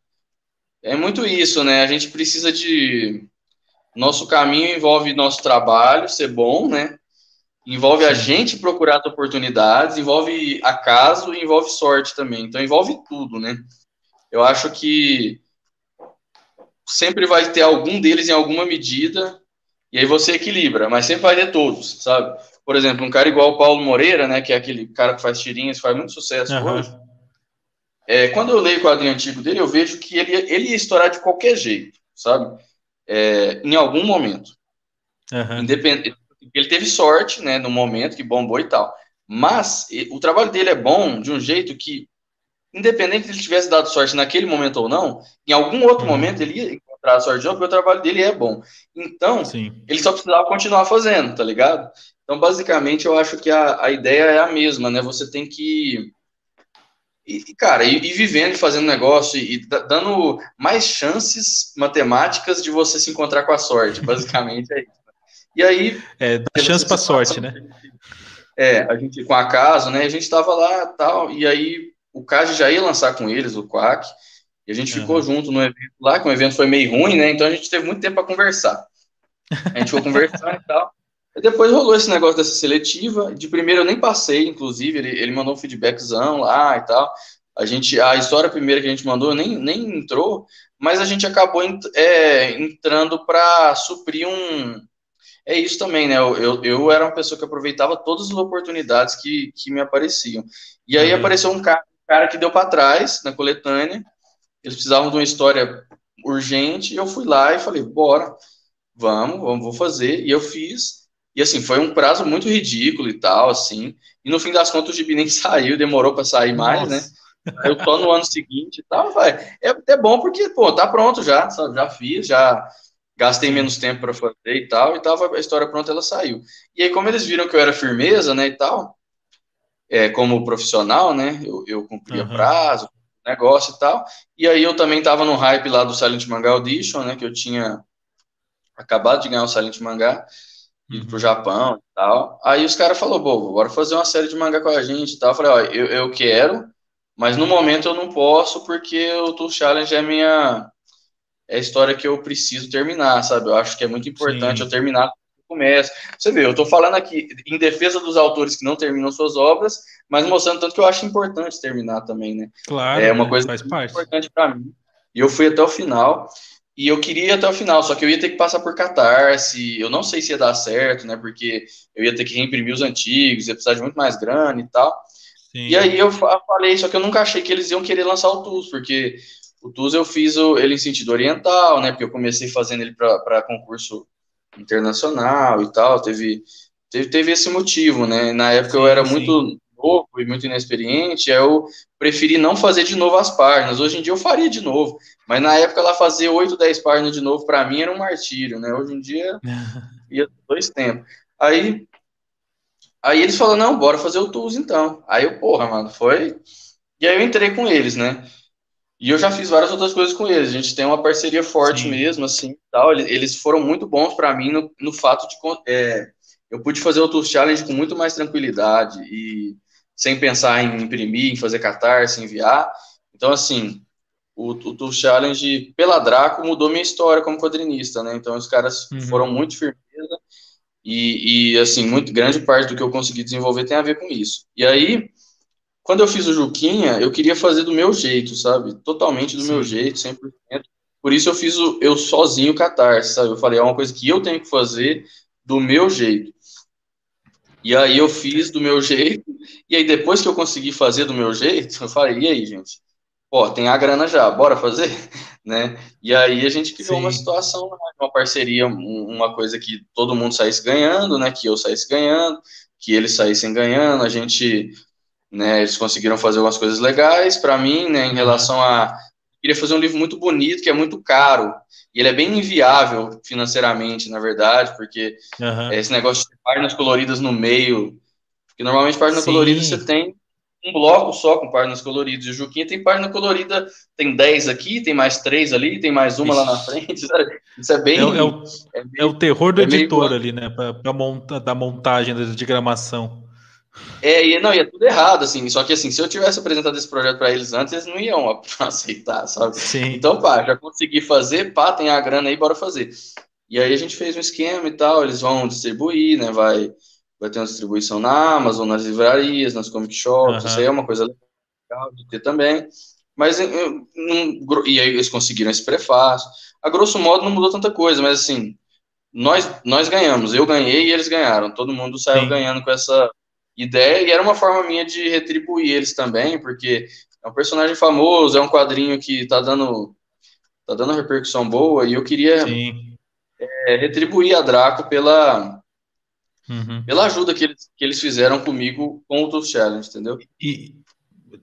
É muito isso, né? A gente precisa de. Nosso caminho envolve nosso trabalho ser bom, né? Envolve a gente procurar as oportunidades, envolve acaso e envolve sorte também. Então, envolve tudo, né? Eu acho que sempre vai ter algum deles em alguma medida, e aí você equilibra, mas sempre vai ter todos, sabe? Por exemplo, um cara igual o Paulo Moreira, né, que é aquele cara que faz tirinhas, faz muito sucesso uhum. hoje. É, quando eu leio o quadrinho antigo dele, eu vejo que ele, ele ia estourar de qualquer jeito, sabe? É, em algum momento. Uhum. Independente, ele teve sorte, né, no momento que bombou e tal. Mas o trabalho dele é bom de um jeito que, independente de ele tivesse dado sorte naquele momento ou não, em algum outro uhum. momento ele ia encontrar a sorte de novo, porque o trabalho dele é bom. Então, Sim. ele só precisava continuar fazendo, tá ligado? Então, basicamente, eu acho que a, a ideia é a mesma, né? Você tem que. E, cara, ir, ir vivendo e fazendo negócio e, e dando mais chances matemáticas de você se encontrar com a sorte, basicamente é isso. E aí. É, dá chance para sorte, né? É, a gente com a Caso, né? A gente estava lá tal, e aí o Caso já ia lançar com eles, o Quack, e a gente ficou uhum. junto no evento lá, que o evento foi meio ruim, né? Então a gente teve muito tempo para conversar. A gente foi conversando e tal. Depois rolou esse negócio dessa seletiva. De primeiro eu nem passei, inclusive, ele, ele mandou um feedbackzão lá e tal. A gente, a história primeira que a gente mandou nem, nem entrou, mas a gente acabou é, entrando para suprir um. É isso também, né? Eu, eu, eu, era uma pessoa que aproveitava todas as oportunidades que, que me apareciam. E aí uhum. apareceu um cara, um cara que deu para trás na coletânea. Eles precisavam de uma história urgente. E eu fui lá e falei: bora, vamos, vamos, vou fazer. E eu fiz. E assim, foi um prazo muito ridículo e tal, assim. E no fim das contas o gibi nem saiu, demorou para sair mais, né? Nossa. né? Eu tô no ano seguinte e tal, vai. É, é bom porque, pô, tá pronto já, sabe? Já fiz, já gastei menos tempo para fazer e tal, e tava a história pronta, ela saiu. E aí, como eles viram que eu era firmeza, né, e tal, é, como profissional, né, eu, eu cumpria uhum. prazo, negócio e tal, e aí eu também tava no hype lá do Silent Manga Audition, né, que eu tinha acabado de ganhar o Silent Manga, ido pro uhum. Japão e tal, aí os caras falaram, bom, bora fazer uma série de mangá com a gente e tal, eu falei, ó, eu, eu quero, mas no momento eu não posso, porque o Tour Challenge é minha é a história que eu preciso terminar, sabe? Eu acho que é muito importante Sim. eu terminar começo. Você vê, eu estou falando aqui em defesa dos autores que não terminam suas obras, mas mostrando tanto que eu acho importante terminar também, né? Claro, é uma coisa faz parte. importante para mim. E eu fui até o final. E eu queria ir até o final, só que eu ia ter que passar por catarse. Eu não sei se ia dar certo, né? Porque eu ia ter que reimprimir os antigos, ia precisar de muito mais grana e tal. Sim. E aí eu falei, só que eu nunca achei que eles iam querer lançar o TUS, porque o TUS eu fiz ele em sentido oriental, né? Porque eu comecei fazendo ele para concurso internacional e tal. Teve, teve, teve esse motivo, né? Na época sim, eu era sim. muito novo e muito inexperiente, eu preferi não fazer de novo as páginas. Hoje em dia eu faria de novo, mas na época ela fazer 8, 10 páginas de novo para mim era um martírio, né? Hoje em dia ia dois tempos. Aí aí eles falaram: "Não, bora fazer o TUS então". Aí eu, porra, mano, foi e aí eu entrei com eles, né? E eu já fiz várias outras coisas com eles. A gente tem uma parceria forte Sim. mesmo, assim, tal. Eles foram muito bons para mim no, no, fato de é, eu pude fazer o Tour Challenge com muito mais tranquilidade e sem pensar em imprimir, em fazer catarse, enviar. Então, assim, o, o Tour Challenge pela Draco mudou minha história como quadrinista, né? Então, os caras uhum. foram muito firmeza e, e, assim, muito grande parte do que eu consegui desenvolver tem a ver com isso. E aí, quando eu fiz o Juquinha, eu queria fazer do meu jeito, sabe? Totalmente do Sim. meu jeito, 100%. Por isso eu fiz o eu sozinho catarse, sabe? Eu falei, é uma coisa que eu tenho que fazer do meu jeito. E aí eu fiz do meu jeito, e aí depois que eu consegui fazer do meu jeito, eu falei, e aí, gente? Pô, tem a grana já, bora fazer? né? E aí a gente criou Sim. uma situação, né? uma parceria, uma coisa que todo mundo saísse ganhando, né? Que eu saísse ganhando, que eles saíssem ganhando, a gente né? Eles conseguiram fazer algumas coisas legais para mim, né? Em relação a queria fazer um livro muito bonito, que é muito caro, e ele é bem inviável financeiramente, na verdade, porque uhum. esse negócio de páginas coloridas no meio, porque normalmente páginas coloridas você tem um bloco só com páginas coloridas, e o Juquinha tem página colorida, tem 10 aqui, tem mais 3 ali, tem mais uma Ixi. lá na frente, sabe? Isso é bem... É, é, o, é, é o terror do é editor meio... ali, né, para monta, da montagem, da diagramação. É, e, não, e é tudo errado, assim, só que assim, se eu tivesse apresentado esse projeto para eles antes, eles não iam aceitar, sabe? Sim. Então, pá, já consegui fazer, pá, tem a grana aí, bora fazer. E aí a gente fez um esquema e tal, eles vão distribuir, né, vai, vai ter uma distribuição na Amazon, nas livrarias, nas comic shops, uhum. isso aí é uma coisa legal de ter também. Mas, e aí eles conseguiram esse prefácio. A grosso modo não mudou tanta coisa, mas assim, nós, nós ganhamos, eu ganhei e eles ganharam, todo mundo saiu Sim. ganhando com essa ideia, e era uma forma minha de retribuir eles também, porque é um personagem famoso, é um quadrinho que tá dando, tá dando repercussão boa, e eu queria é, retribuir a Draco pela, uhum. pela ajuda que eles, que eles fizeram comigo com o Tooth Challenge, entendeu? E,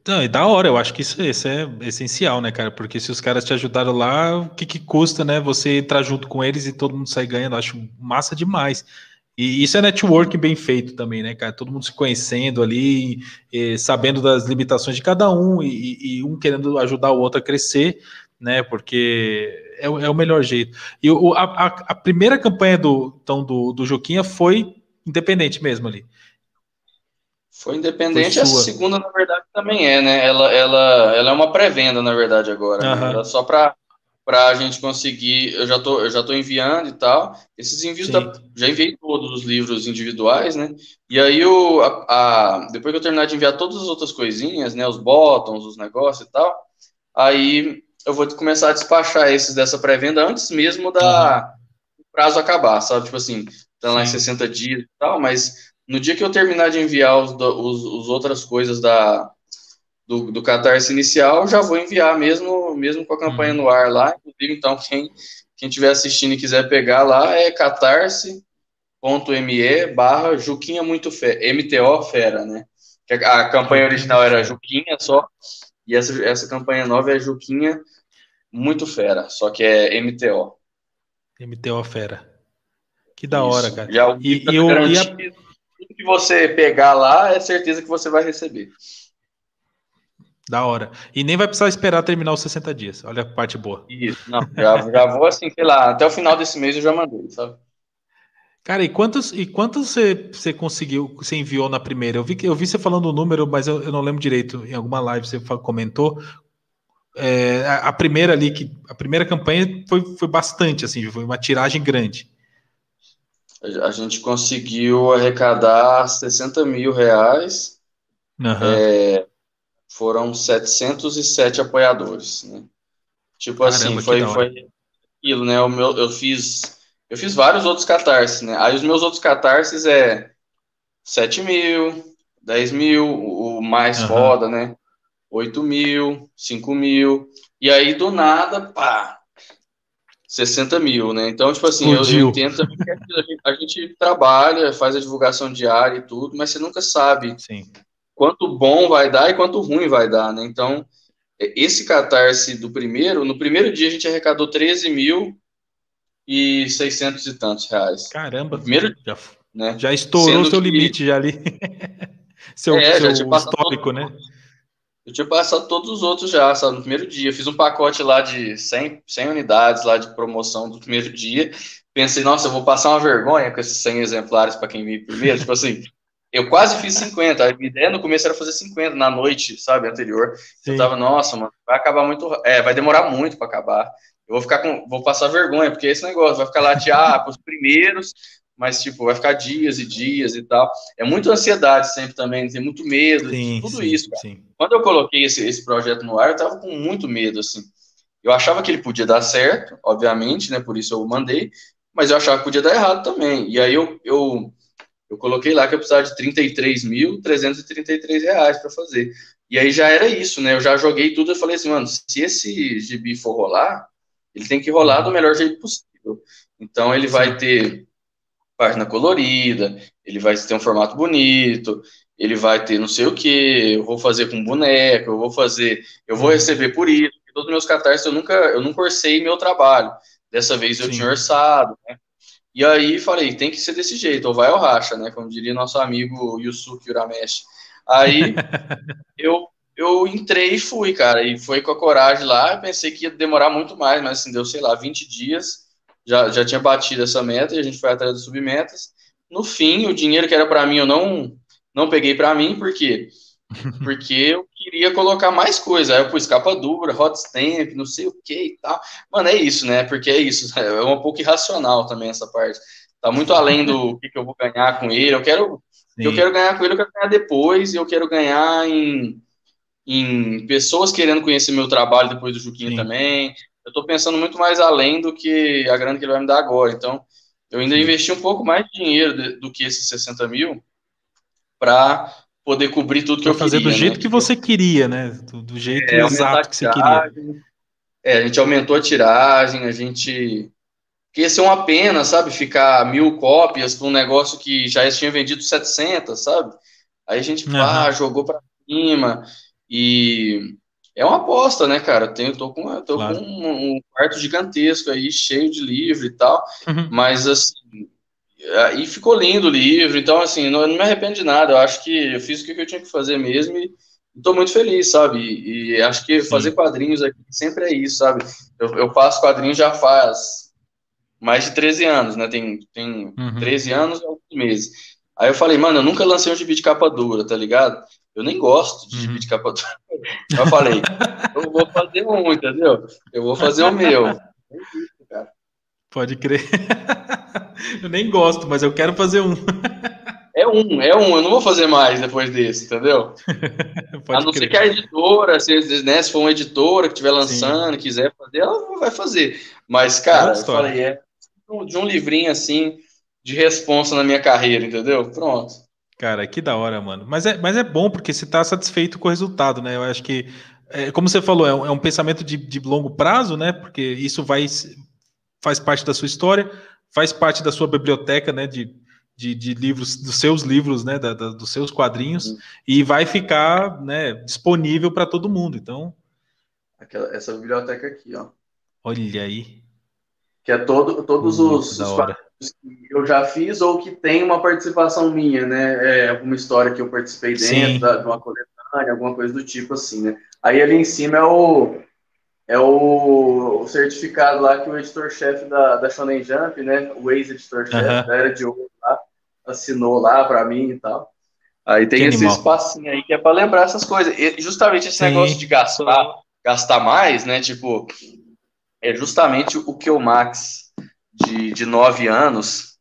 não, e da hora, eu acho que isso, isso é essencial, né, cara? Porque se os caras te ajudaram lá, o que, que custa, né? Você entrar junto com eles e todo mundo sair ganhando, eu acho massa demais. E isso é network bem feito também, né, cara? Todo mundo se conhecendo ali, e, sabendo das limitações de cada um e, e, um querendo ajudar o outro a crescer, né? Porque é, é o melhor jeito. E o, a, a, primeira campanha do, então, do, do Juquinha foi independente mesmo ali. Foi independente, a segunda, na verdade, também é, né? Ela, ela, ela é uma pré-venda, na verdade, agora. Uhum. Né? Ela é só para para a gente conseguir. Eu já tô, eu já tô enviando e tal. Esses envios da, já enviei todos os livros individuais, né? E aí o, a, a, depois que eu terminar de enviar todas as outras coisinhas, né? Os botões, os negócios e tal, aí eu vou começar a despachar esses dessa pré-venda antes mesmo da uhum. prazo acabar, sabe? Tipo assim, tá lá em 60 dias e tal, mas no dia que eu terminar de enviar os, os, os outras coisas da, do, do Catarse inicial, já vou enviar mesmo, mesmo com a campanha uhum. no ar lá. Inclusive, então, quem quem estiver assistindo e quiser pegar lá é catarse.me barra Juquinha Muito Fera, MTO Fera, né? A campanha original era Juquinha só, e essa, essa campanha nova é Juquinha Muito Fera, só que é MTO. MTO Fera. Que da hora, cara. Já e, e eu ia... Tudo que você pegar lá, é certeza que você vai receber. Da hora. E nem vai precisar esperar terminar os 60 dias. Olha a parte boa. Isso, não. Já, já vou assim, sei lá, até o final desse mês eu já mandei, sabe? Cara, e quantos, e quantos você, você conseguiu, você enviou na primeira? Eu vi, eu vi você falando o número, mas eu, eu não lembro direito. Em alguma live você comentou. É, a, a, primeira ali, que a primeira campanha foi, foi bastante, assim, foi uma tiragem grande. A gente conseguiu arrecadar 60 mil reais. Uhum. É, foram 707 apoiadores, né? Tipo assim, Caramba, assim, foi, foi aquilo, né? O meu, eu fiz eu fiz vários outros catarses, né? Aí os meus outros catarses é 7 mil, 10 mil, o mais uhum. foda, né? 8 mil, 5 mil, e aí do nada, pá, 60 mil, né? Então, tipo assim, eu, eu, entendo também que a gente, a gente, trabalha, faz a divulgação diária e tudo, mas você nunca sabe Sim quanto bom vai dar e quanto ruim vai dar, né? Então, esse catarse do primeiro, no primeiro dia a gente arrecadou 13 mil e 600 e tantos reais. Caramba, primeiro, já, né? já estourou o seu que... limite já ali. seu, é, seu já histórico, né? Eu tinha passado todos os outros já, sabe, no primeiro dia. fiz um pacote lá de 100, 100 unidades lá de promoção do primeiro dia. Pensei, nossa, eu vou passar uma vergonha com esses 100 exemplares para quem vir primeiro. tipo assim, eu quase fiz 50. A ideia no começo era fazer 50 na noite, sabe, anterior. Sim. Eu tava, nossa, mano, vai acabar muito. É, vai demorar muito para acabar. Eu vou ficar com. Vou passar vergonha, porque esse negócio vai ficar lá de ah, os primeiros, mas tipo, vai ficar dias e dias e tal. É muita ansiedade sempre também, tem muito medo, sim, tudo sim, isso. Quando eu coloquei esse, esse projeto no ar, eu tava com muito medo, assim. Eu achava que ele podia dar certo, obviamente, né? Por isso eu mandei, mas eu achava que podia dar errado também. E aí eu, eu eu coloquei lá que eu precisava de 33.333 reais para fazer. E aí já era isso, né? Eu já joguei tudo e falei assim, mano, se esse gibi for rolar, ele tem que rolar do melhor jeito possível. Então ele vai ter página colorida, ele vai ter um formato bonito, ele vai ter não sei o que, eu vou fazer com boneco, eu vou fazer, eu vou receber por isso. Todos os meus catarses eu nunca, eu nunca orcei meu trabalho. Dessa vez eu Sim. tinha orçado, né? E aí falei, tem que ser desse jeito, ou vai ou racha, né? Como diria nosso amigo Yusuke Urameshi. Aí eu, eu entrei e fui, cara, e foi com a coragem lá, pensei que ia demorar muito mais, mas assim, deu, sei lá, 20 dias, já, já tinha batido essa meta e a gente foi atrás das submetas. No fim, o dinheiro que era para mim eu não, não peguei para mim, por quê? Porque eu queria colocar mais coisa. Aí eu pus capa dura, hot stamp, não sei o que e tal. Mano, é isso, né? Porque é isso. É um pouco irracional também essa parte. Tá muito além do que, que eu vou ganhar com ele. Eu quero, eu quero ganhar com ele, eu quero ganhar depois. E eu quero ganhar em, em pessoas querendo conhecer meu trabalho depois do Juquinho Sim. também. Eu tô pensando muito mais além do que a grana que ele vai me dar agora. Então, eu ainda Sim. investi um pouco mais de dinheiro do que esses 60 mil para poder cobrir tudo que eu fazer queria. do jeito né? que você queria, né? Do, do jeito é, exato que você queria. É, a gente aumentou a tiragem, a gente. Que ia ser uma pena, sabe? Ficar mil cópias para um negócio que já tinha vendido 700, sabe? Aí a gente uhum. jogou para cima e é uma aposta, né, cara? Tenho, tô com, tô claro. com um, um, quarto gigantesco aí, cheio de livro e tal, uhum. mas assim, e ficou lindo o livro, então, assim, não, não, me arrependo de nada. Eu acho que eu fiz o que eu tinha que fazer mesmo e estou muito feliz, sabe? E, e acho que Sim. fazer quadrinhos aqui sempre é isso, sabe? Eu, eu faço quadrinhos já faz mais de 13 anos, né? Tem, tem uhum. 13 anos e alguns meses. Aí eu falei, mano, eu nunca lancei um gibi de capa dura, tá ligado? Eu nem gosto de gibi uhum. de capa dura. Eu falei, eu vou fazer um, entendeu? Eu vou fazer o meu. Pode crer. eu nem gosto, mas eu quero fazer um. É um, é um, eu não vou fazer mais depois desse, entendeu? a não crer. ser que a editora, se, né, se for uma editora que estiver lançando, Sim. quiser fazer, ela vai fazer. Mas, cara, é eu falei, é de um livrinho assim, de responsa na minha carreira, entendeu? Pronto. Cara, que da hora, mano. Mas é, mas é bom porque você tá satisfeito com o resultado, né? Eu acho que, é, como você falou, é um, é um pensamento de, de longo prazo, né? Porque isso vai faz parte da sua história, faz parte da sua biblioteca, né? De, de, de livros, dos seus livros, né, da, da, dos seus quadrinhos, uhum. e vai ficar né, disponível para todo mundo. Então. Aquela, essa biblioteca aqui, ó. Olha aí. Que é todo, todos os, os quadrinhos que eu já fiz ou que tem uma participação minha, né? É, alguma história que eu participei dentro da, de uma coletânea, alguma coisa do tipo assim, né? Aí ali em cima é o, é o, o certificado lá que o editor-chefe da, da Shonen Jump, né? O ex-editor-chefe uhum. da Era de Ouro lá, assinou lá para mim e tal. Aí tem que esse animal. espacinho aí que é para lembrar essas coisas. E justamente esse Sim. negócio de gastar, gastar mais, né? Tipo, é justamente o que o Max, de, de nove anos,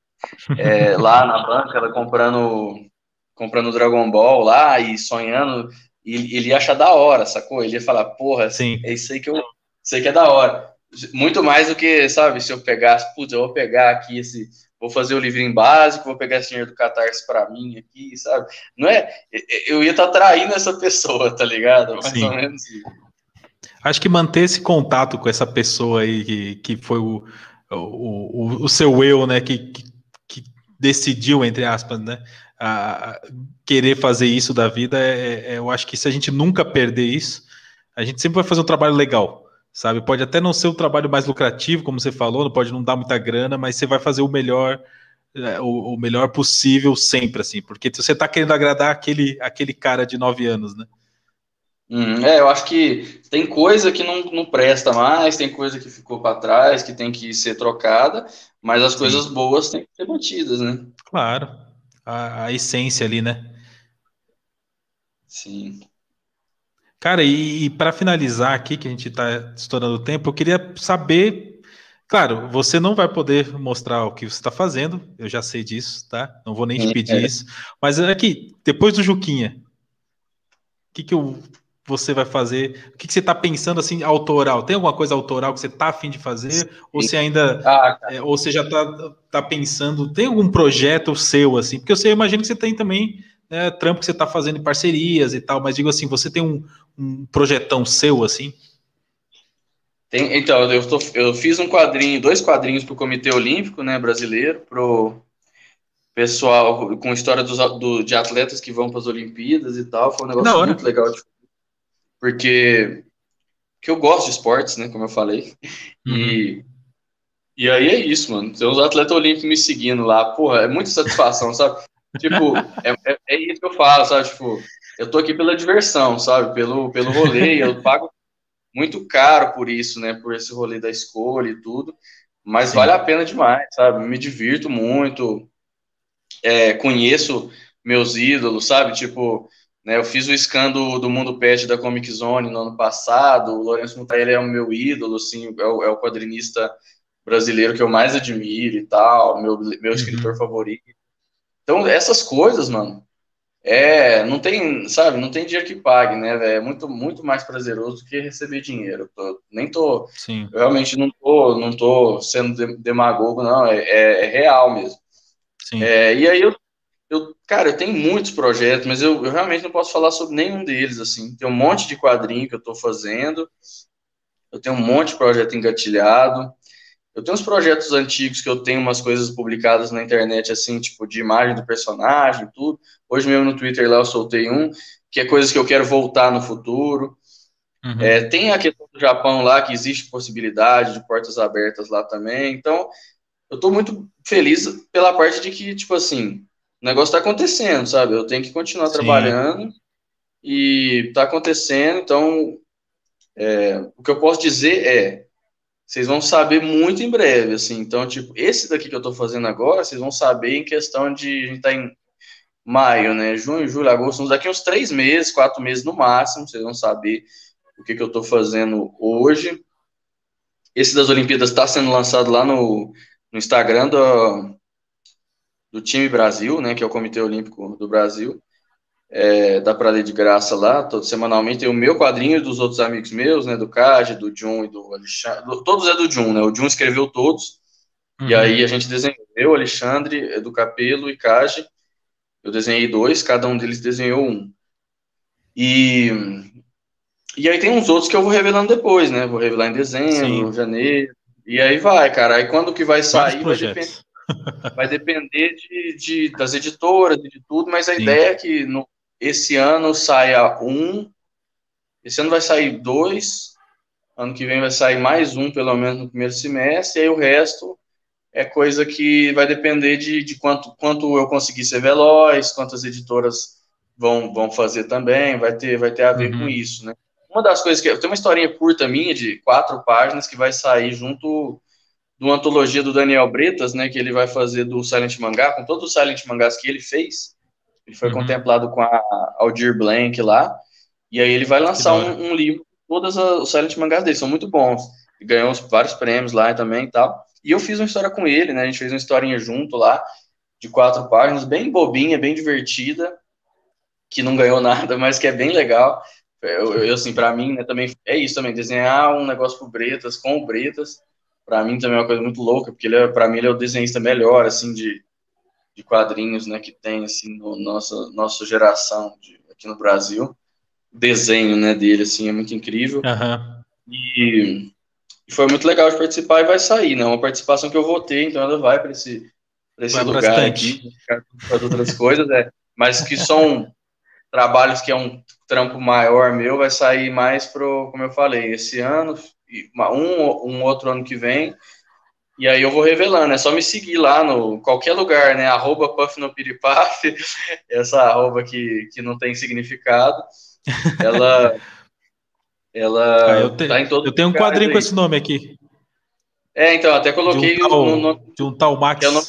é, lá na banca, ela comprando, comprando Dragon Ball lá e sonhando, e ele ia achar da hora, sacou? Ele ia falar, porra, Sim. é isso aí que eu. Isso que é da hora. Muito mais do que, sabe, se eu pegasse, putz, eu vou pegar aqui esse vou fazer o livrinho básico, vou pegar esse dinheiro do Catarse para mim aqui, sabe? Não é, eu ia estar tá traindo essa pessoa, tá ligado? Mais Sim. ou menos. Acho que manter esse contato com essa pessoa aí que, que foi o, o, o, o seu eu, né, que, que, que, decidiu, entre aspas, né, a, querer fazer isso da vida, é, é, eu acho que se a gente nunca perder isso, a gente sempre vai fazer um trabalho legal, sabe? Pode até não ser o trabalho mais lucrativo, como você falou, pode não dar muita grana, mas você vai fazer o melhor é, o, o, melhor possível sempre, assim, porque você está querendo agradar aquele, aquele cara de nove anos, né? Hum, é, eu acho que tem coisa que não, não presta mais, tem coisa que ficou para trás, que tem que ser trocada, mas as Sim. coisas boas têm que ser mantidas, né? Claro, a, a essência ali, né? Sim. Cara, e, e para finalizar aqui, que a gente está estourando o tempo, eu queria saber. Claro, você não vai poder mostrar o que você está fazendo, eu já sei disso, tá? Não vou nem te pedir é. isso. Mas aqui, depois do Juquinha, o que, que eu, você vai fazer? O que, que você está pensando assim, autoral? Tem alguma coisa autoral que você está afim de fazer? Sim. Ou você ainda. Ah, é, ou você já está tá pensando, tem algum projeto seu, assim? Porque eu sei, eu imagino que você tem também né, trampo que você está fazendo em parcerias e tal, mas digo assim, você tem um, um projetão seu assim? Tem, então, eu, tô, eu fiz um quadrinho, dois quadrinhos para o Comitê Olímpico né, brasileiro, pro pessoal com história dos, do, de atletas que vão para as Olimpíadas e tal. Foi um negócio muito legal de porque, porque eu gosto de esportes, né? Como eu falei. Uhum. E, e aí é isso, mano. Tem uns atletas olímpicos me seguindo lá, porra, é muita satisfação, sabe? Tipo, é, é, é, isso que eu falo, sabe? Tipo, eu tô aqui pela diversão, sabe? Pelo, pelo rolê, eu pago muito caro por isso, né? Por esse rolê da escolha e tudo. Mas Sim. vale a pena demais, sabe? Me divirto muito. É, conheço meus ídolos, sabe? Tipo, né, eu fiz o scan do, do Mundo Pet da Comic Zone no ano passado. O Lourenço Mutarelli é o meu ídolo, assim, é o, é o quadrinista brasileiro que eu mais admiro e tal, meu, meu uhum. escritor favorito. Então, essas coisas, mano, é, não tem, sabe, não tem dinheiro que pague, né, véio? É muito, muito mais prazeroso do que receber dinheiro. Tô, nem tô, Sim. eu realmente não tô, não tô sendo demagogo, não, é, é, é real mesmo. Sim. É, e aí eu, eu, cara, eu tenho muitos projetos, mas eu, eu realmente não posso falar sobre nenhum deles, assim. Tem um monte de quadrinho que eu tô fazendo, eu tenho um monte de projeto engatilhado, eu tenho uns projetos antigos que eu tenho umas coisas publicadas na internet, assim, tipo, de imagem do personagem, tudo. Hoje mesmo no Twitter lá eu soltei um, que é coisas que eu quero voltar no futuro. Uhum. É, tem a questão do Japão lá, que existe possibilidade de portas abertas lá também. Então, eu tô muito feliz pela parte de que, tipo assim, o negócio tá acontecendo, sabe? Eu tenho que continuar Sim. trabalhando e tá acontecendo. Então, é, o que eu posso dizer é vocês vão saber muito em breve, assim. Então, tipo, esse daqui que eu tô fazendo agora, vocês vão saber em questão de a gente tá em maio, né? Junho, julho, agosto, daqui uns três meses, quatro meses no máximo, vocês vão saber o que, que eu estou fazendo hoje. Esse das Olimpíadas está sendo lançado lá no, no Instagram do, do time Brasil, né? Que é o Comitê Olímpico do Brasil. É, dá para ler de graça lá, todo semanalmente. Tem o meu quadrinho dos outros amigos meus, né? Do Cade, do Jun e do Alexandre. Todos é do Jun, né? O Jun escreveu todos. Uhum. E aí a gente desenhou eu, Alexandre, do Capelo e Cage. Eu desenhei dois, cada um deles desenhou um. E, e aí tem uns outros que eu vou revelando depois, né? Vou revelar em dezembro, Sim. janeiro. E aí vai, cara. Aí quando que vai sair vai depender, vai depender de, de, das editoras, de tudo, mas a Sim. ideia é que no, esse ano saia um, esse ano vai sair dois, ano que vem vai sair mais um, pelo menos no primeiro semestre, e aí o resto é coisa que vai depender de, de quanto, quanto eu conseguir ser veloz, quantas editoras vão, vão fazer também, vai ter, vai ter a ver uhum. com isso, né? Uma das coisas que. Tem uma historinha curta minha, de quatro páginas, que vai sair junto de uma antologia do Daniel Bretas, né? Que ele vai fazer do Silent Mangá, com todos os Silent Mangás que ele fez. Ele foi uhum. contemplado com a Aldir Blank lá. E aí ele vai lançar um, um, livro, todos os Silent Mangás dele, são muito bons. Ele ganhou vários prêmios lá também e tal. E eu fiz uma história com ele, né? A gente fez uma historinha junto lá, de quatro páginas, bem bobinha, bem divertida, que não ganhou nada, mas que é bem legal. Eu, eu assim, para mim, né, também é isso também, desenhar um negócio pro Bretas, com o Bretas, para mim também é uma coisa muito louca, porque ele é, para mim ele é o desenhista melhor, assim, de, de quadrinhos, né, que tem, assim, no nossa, nossa geração de, aqui no Brasil. O desenho, né, dele, assim, é muito incrível. Uhum. E e foi muito legal de participar e vai sair, né? Uma participação que eu vou ter, então ela vai para esse, pra esse lugar bastante. aqui, para outras coisas, é. Mas que são trabalhos que é um trampo maior meu, vai sair mais pro, como eu falei, esse ano, um, um outro ano que vem, e aí eu vou revelando, é só me seguir lá no qualquer lugar, né? Arroba Puff no Piripaf, essa arroba que, que não tem significado. Ela ela ah, eu, te, tá em todo Eu tenho um quadrinho aí. com esse nome aqui. É, então, até coloquei de um tal, nome, de um tal Max. É o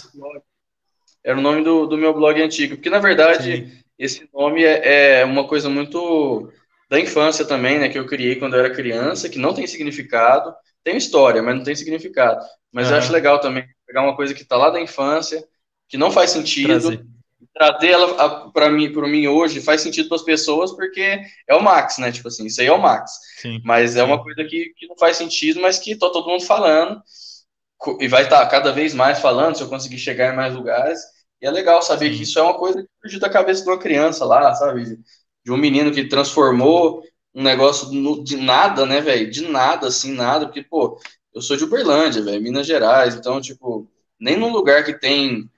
era o nome do, do meu blog antigo, porque na verdade Sim. esse nome é, é, uma coisa muito da infância também, né, que eu criei quando eu era criança, que não tem significado, tem história, mas não tem significado. Mas uhum. eu acho legal também pegar uma coisa que está lá da infância, que não faz sentido, Trazer trazer ela para mim, para mim hoje faz sentido para as pessoas porque é o Max, né? Tipo assim, isso aí é o Max. Sim, mas é uma coisa que, que não faz sentido, mas que tá todo mundo falando e vai estar tá cada vez mais falando se eu conseguir chegar em mais lugares. E é legal saber sim. que isso é uma coisa que surgiu da cabeça de uma criança lá, sabe? De um menino que transformou um negócio de nada, né, velho? De nada, assim, nada, porque, pô, eu sou de Uberlândia, velho, Minas Gerais, então, tipo, nem num lugar que tem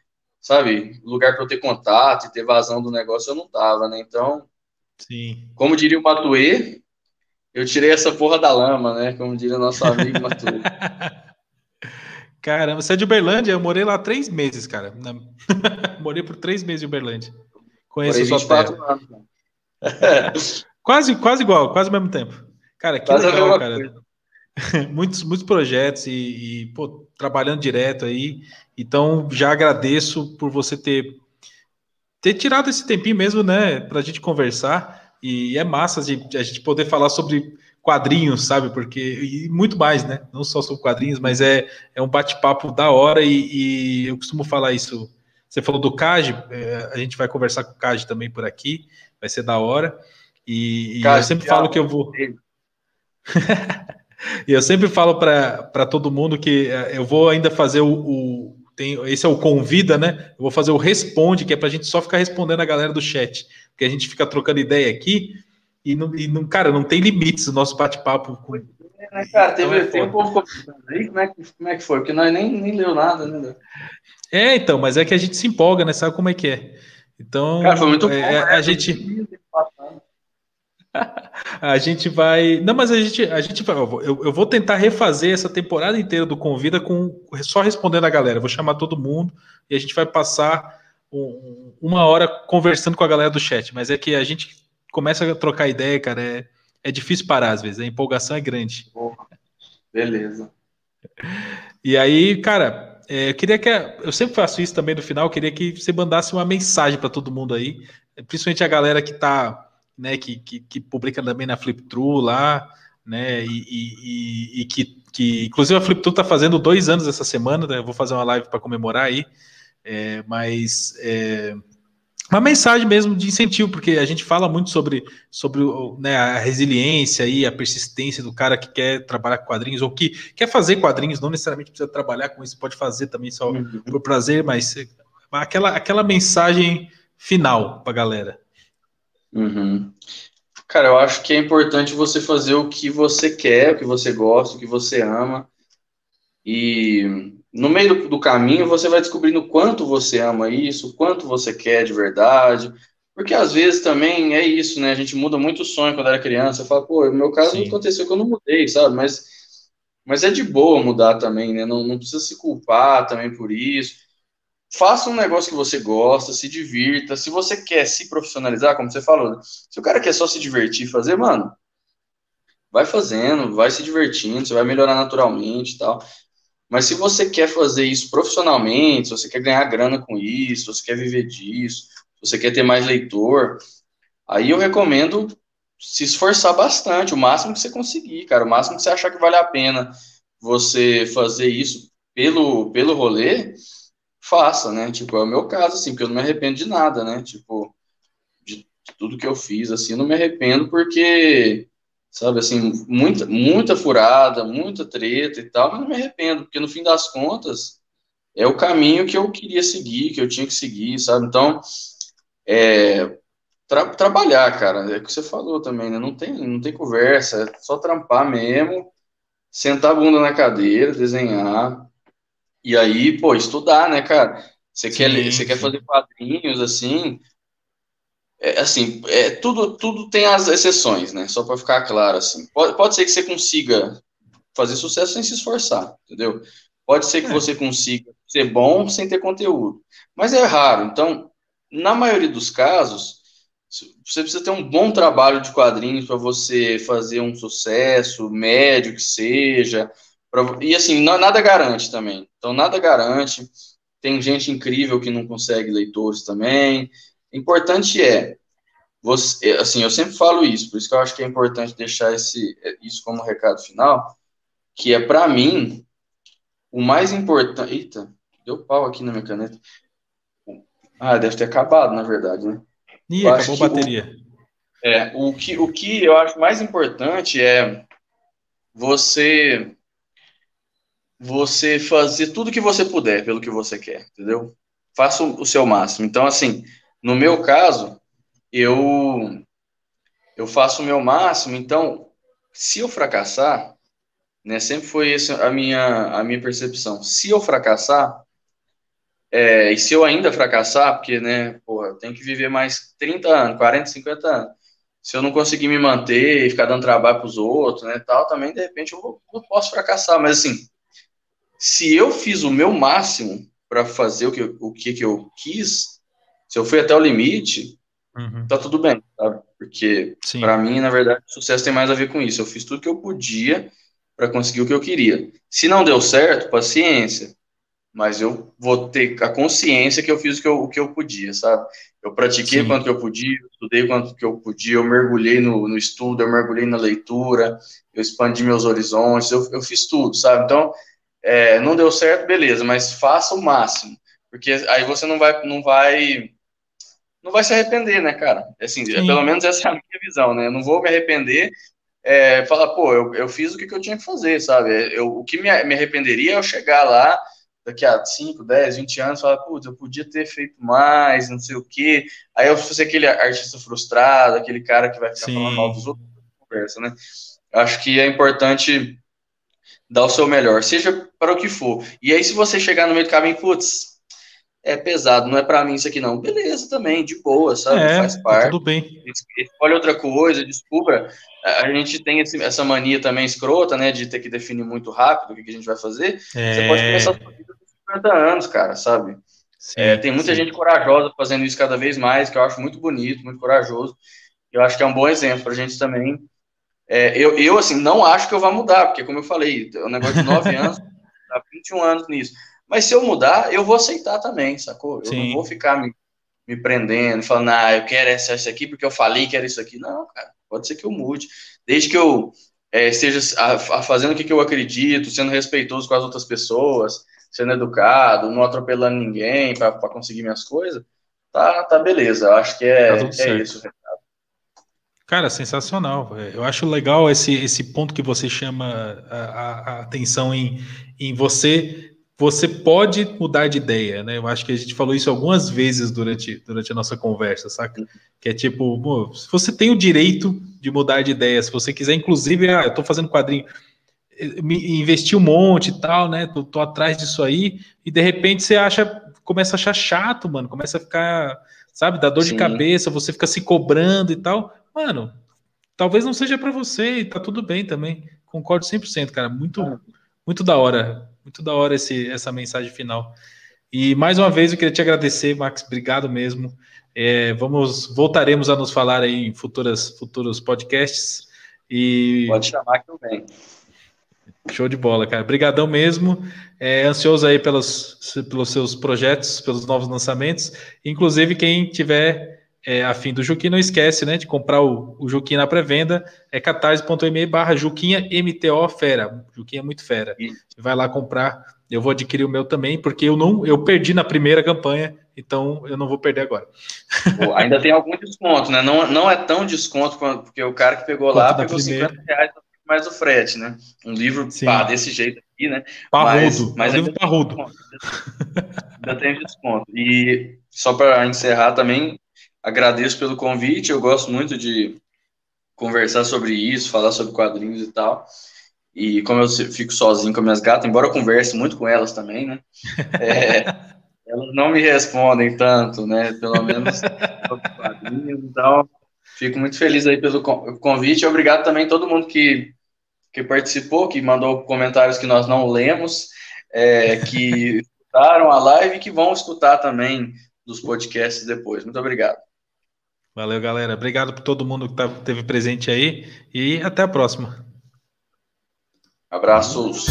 sabe, lugar para eu ter contato e ter vazão do negócio eu não tava, né? Então, Sim. como diria o Matuê, eu tirei essa porra da lama, né? Como diria nosso amigo Matuê. Caramba, você é de Uberlândia? Eu morei lá três meses, cara. morei por três meses em Uberlândia. Conheço sua terra. Anos, né? quase, quase igual, quase ao mesmo tempo. Cara, que quase legal, cara. Coisa. muitos, muitos projetos e, e pô, trabalhando direto aí. Então, já agradeço por você ter, ter tirado esse tempinho mesmo, né, para a gente conversar. E é massa de, a gente poder falar sobre quadrinhos, sabe? Porque e muito mais, né? Não só sobre quadrinhos, mas é, é um bate-papo da hora e, e, eu costumo falar isso. Você falou do Cage, é, a gente vai conversar com o Cage também por aqui, vai ser da hora. E, e eu sempre falo que eu vou. E eu sempre falo para todo mundo que eh, eu vou ainda fazer o, o, tem, esse é o convida, né? Eu vou fazer o responde, que é para a gente só ficar respondendo a galera do chat, porque a gente fica trocando ideia aqui e não, e não cara, não tem limites o nosso bate-papo. Com... É, né, cara, teve, então é tem um povo comentando aí, como é, que, como é que foi? Porque nós nem, nem leu nada, né? É, então, mas é que a gente se empolga, né? Sabe como é que é? Então, cara, foi muito é, bom, é, né? a gente a gente vai. Não, mas a gente, a gente vai. Eu, eu vou tentar refazer essa temporada inteira do Convida com só respondendo a galera. vou chamar todo mundo e a gente vai passar um, uma hora conversando com a galera do chat. Mas é que a gente começa a trocar ideia, cara. É, é difícil parar às vezes. A empolgação é grande. Beleza. E aí, cara, eu queria que. Eu sempre faço isso também no final, queria que você mandasse uma mensagem para todo mundo aí, principalmente a galera que tá, né, que, que, que publica também na Fliptrue lá, né, e, e, e, que, que. Inclusive a Fliptrue tá fazendo dois anos essa semana, né, eu vou fazer uma live para comemorar aí, é, mas. É, uma mensagem mesmo de incentivo, porque a gente fala muito sobre, sobre né, a resiliência e a persistência do cara que quer trabalhar com quadrinhos ou que quer fazer quadrinhos, não necessariamente precisa trabalhar com isso, pode fazer também só uhum. por prazer, mas aquela, aquela mensagem final para a galera. Uhum. Cara, eu acho que é importante você fazer o que você quer, o que você gosta, o que você ama. E no meio do, do, caminho você vai descobrindo quanto você ama isso, quanto você quer de verdade. Porque às vezes também é isso, né? A gente muda muito o sonho quando era criança. Fala, pô, no meu caso Sim. não aconteceu que eu não mudei, sabe? Mas, mas é de boa mudar também, né? Não, não precisa se culpar também por isso. Faça um negócio que você gosta, se divirta. Se você quer se profissionalizar, como você falou, né? se o cara quer só se divertir e fazer, mano, vai fazendo, vai se divertindo, você vai melhorar naturalmente e tal. Mas se você quer fazer isso profissionalmente, se você quer ganhar grana com isso, se você quer viver disso, se você quer ter mais leitor, aí eu recomendo se esforçar bastante, o máximo que você conseguir, cara, o máximo que você achar que vale a pena você fazer isso pelo, pelo rolê, faça, né? Tipo, é o meu caso, assim, porque eu não me arrependo de nada, né? Tipo, de, tudo que eu fiz, assim, eu não me arrependo porque sabe, assim, muita, muita furada, muita treta e tal, mas não me arrependo, porque no fim das contas é o caminho que eu queria seguir, que eu tinha que seguir, sabe? Então, é, tra trabalhar, cara, é o que você falou também, né? Não tem, não tem conversa, é só trampar mesmo, sentar a bunda na cadeira, desenhar, e aí, pô, estudar, né, cara? Você quer, você quer fazer quadrinhos, assim, é, assim, é, tudo, tudo tem as exceções, né? Só para ficar claro, assim. Pode, pode ser que você consiga fazer sucesso sem se esforçar, entendeu? Pode ser que é. você consiga ser bom sem ter conteúdo, mas é raro. Então, na maioria dos casos, você precisa ter um bom trabalho de quadrinhos para você fazer um sucesso médio que seja. Pra, e assim, nada garante também. Então, nada garante. Tem gente incrível que não consegue leitores também. Importante é, você, assim, eu sempre falo isso, por isso que eu acho que é importante deixar esse, isso como recado final, que é para mim o mais importante. Eita, deu pau aqui na minha caneta. Ah, deve ter acabado, na verdade, né? Ih, acabou a bateria. O, é, o que, o que eu acho mais importante é você você fazer tudo que você puder pelo que você quer, entendeu? Faça o seu máximo. Então, assim, no meu caso, eu eu faço o meu máximo, então, se eu fracassar, né, sempre foi essa a minha, a minha percepção. Se eu fracassar, é, e se eu ainda fracassar, porque, né, porra, eu tenho que viver mais 30 anos, 40, 50 anos. Se eu não conseguir me manter e ficar dando trabalho para os outros, né, tal, também, de repente, eu, vou, eu posso fracassar. Mas, assim, se eu fiz o meu máximo para fazer o que, o que, que eu quis, se eu fui até o limite, uhum. tá tudo bem, sabe? Porque, para mim, na verdade, o sucesso tem mais a ver com isso. Eu fiz tudo que eu podia para conseguir o que eu queria. Se não deu certo, paciência. Mas eu vou ter a consciência que eu fiz o que eu, o que eu podia, sabe? Eu pratiquei Sim. quanto eu podia, eu estudei quanto que eu podia, eu mergulhei no, no estudo, eu mergulhei na leitura, eu expandi meus horizontes, eu, eu fiz tudo, sabe? Então, é, não deu certo, beleza, mas faça o máximo, porque aí você não vai, não vai não vai se arrepender, né, cara? Assim, Sim. pelo menos essa é a minha visão, né? Eu não vou me arrepender, é, falar, pô, eu, eu fiz o que, que eu tinha que fazer, sabe? Eu, o que me, me arrependeria é eu chegar lá daqui a 5, 10, 20 anos, falar, putz, eu podia ter feito mais, não sei o quê. Aí eu fosse aquele artista frustrado, aquele cara que vai ficar Sim. falando mal dos outros, conversa, né? Acho que é importante dar o seu melhor, seja para o que for. E aí, se você chegar no meio do caminho, putz, é pesado, não é para mim isso aqui não. Beleza também, de boa, sabe? É, Faz tá parte. Tudo bem. Escolhe outra coisa, descubra. A gente tem esse, essa mania também escrota, né, de ter que definir muito rápido o que, que a gente vai fazer. É... Você pode começar a sua vida com 50 anos, cara, sabe? Sim, é, tem muita sim. gente corajosa fazendo isso cada vez mais, que eu acho muito bonito, muito corajoso. Eu acho que é um bom exemplo para a gente também. É, eu, eu, assim, não acho que eu vá mudar, porque, como eu falei, é um negócio de 9 anos, há 21 anos nisso Mas se eu mudar, eu vou aceitar também, sacou? Eu Sim. não vou ficar me, me prendendo, falando, ah, eu quero essa, essa aqui porque eu falei que era isso aqui. Não, cara, pode ser que eu mude. Desde que eu é, esteja a, a fazendo o que, que eu acredito, sendo respeitoso com as outras pessoas, sendo educado, não atropelando ninguém para conseguir minhas coisas, tá, tá beleza. Eu acho que é, tá é isso. Cara, sensacional. Eu acho legal esse, esse ponto que você chama a, a, a atenção em, em você você pode mudar de ideia, né? Eu acho que a gente falou isso algumas vezes durante, durante a nossa conversa, saca? Que é tipo, você tem o direito de mudar de ideia, se você quiser, inclusive, ah, eu tô fazendo quadrinho, eh, me investir um monte e tal, né? Tô, tô, atrás disso aí, e de repente você acha, começa a achar chato, mano, começa a ficar, sabe, dá dor Sim. de cabeça, você fica se cobrando e tal. Mano, talvez não seja para você e tá tudo bem também. Concordo 100%, cara. Muito, muito da hora muito da hora esse, essa mensagem final. E mais uma vez eu queria te agradecer, Max. Obrigado mesmo. É, vamos, voltaremos a nos falar aí em futuras, futuros podcasts. E... Pode chamar que eu venho. Show de bola, cara. Obrigadão mesmo. É, ansioso aí pelos, pelos seus projetos, pelos novos lançamentos. Inclusive, quem tiver é, afim do Juquinha, não esquece, né, de comprar o, o Juquinha na pré-venda, é catarse.me barra Juquinha MTO Fera, Juquinha é muito fera. Vai lá comprar, eu vou adquirir o meu também, porque eu não, eu perdi na primeira campanha, então eu não vou perder agora. Pô, ainda tem algum desconto, né, não, não é tão desconto, porque o cara que pegou Quanto lá pegou primeira. 50 reais mais o frete, né, um livro pá, desse jeito aqui, né. Parrudo, mas, mas é um livro parrudo. Ainda tem desconto. E só para encerrar também, agradeço pelo convite. Eu gosto muito de conversar sobre isso, falar sobre quadrinhos e tal. E como eu fico sozinho com minhas gatas, embora eu converse muito com elas também, né? É, elas não me respondem tanto, né? Pelo menos quadrinhos. Então, fico muito feliz aí pelo convite. Obrigado também a todo mundo que, que participou, que mandou comentários que nós não lemos, é, que escutaram a live e que vão escutar também dos podcasts depois. Muito obrigado. Valeu, galera. Obrigado por todo mundo que tá, teve presente aí e até a próxima. Abraços.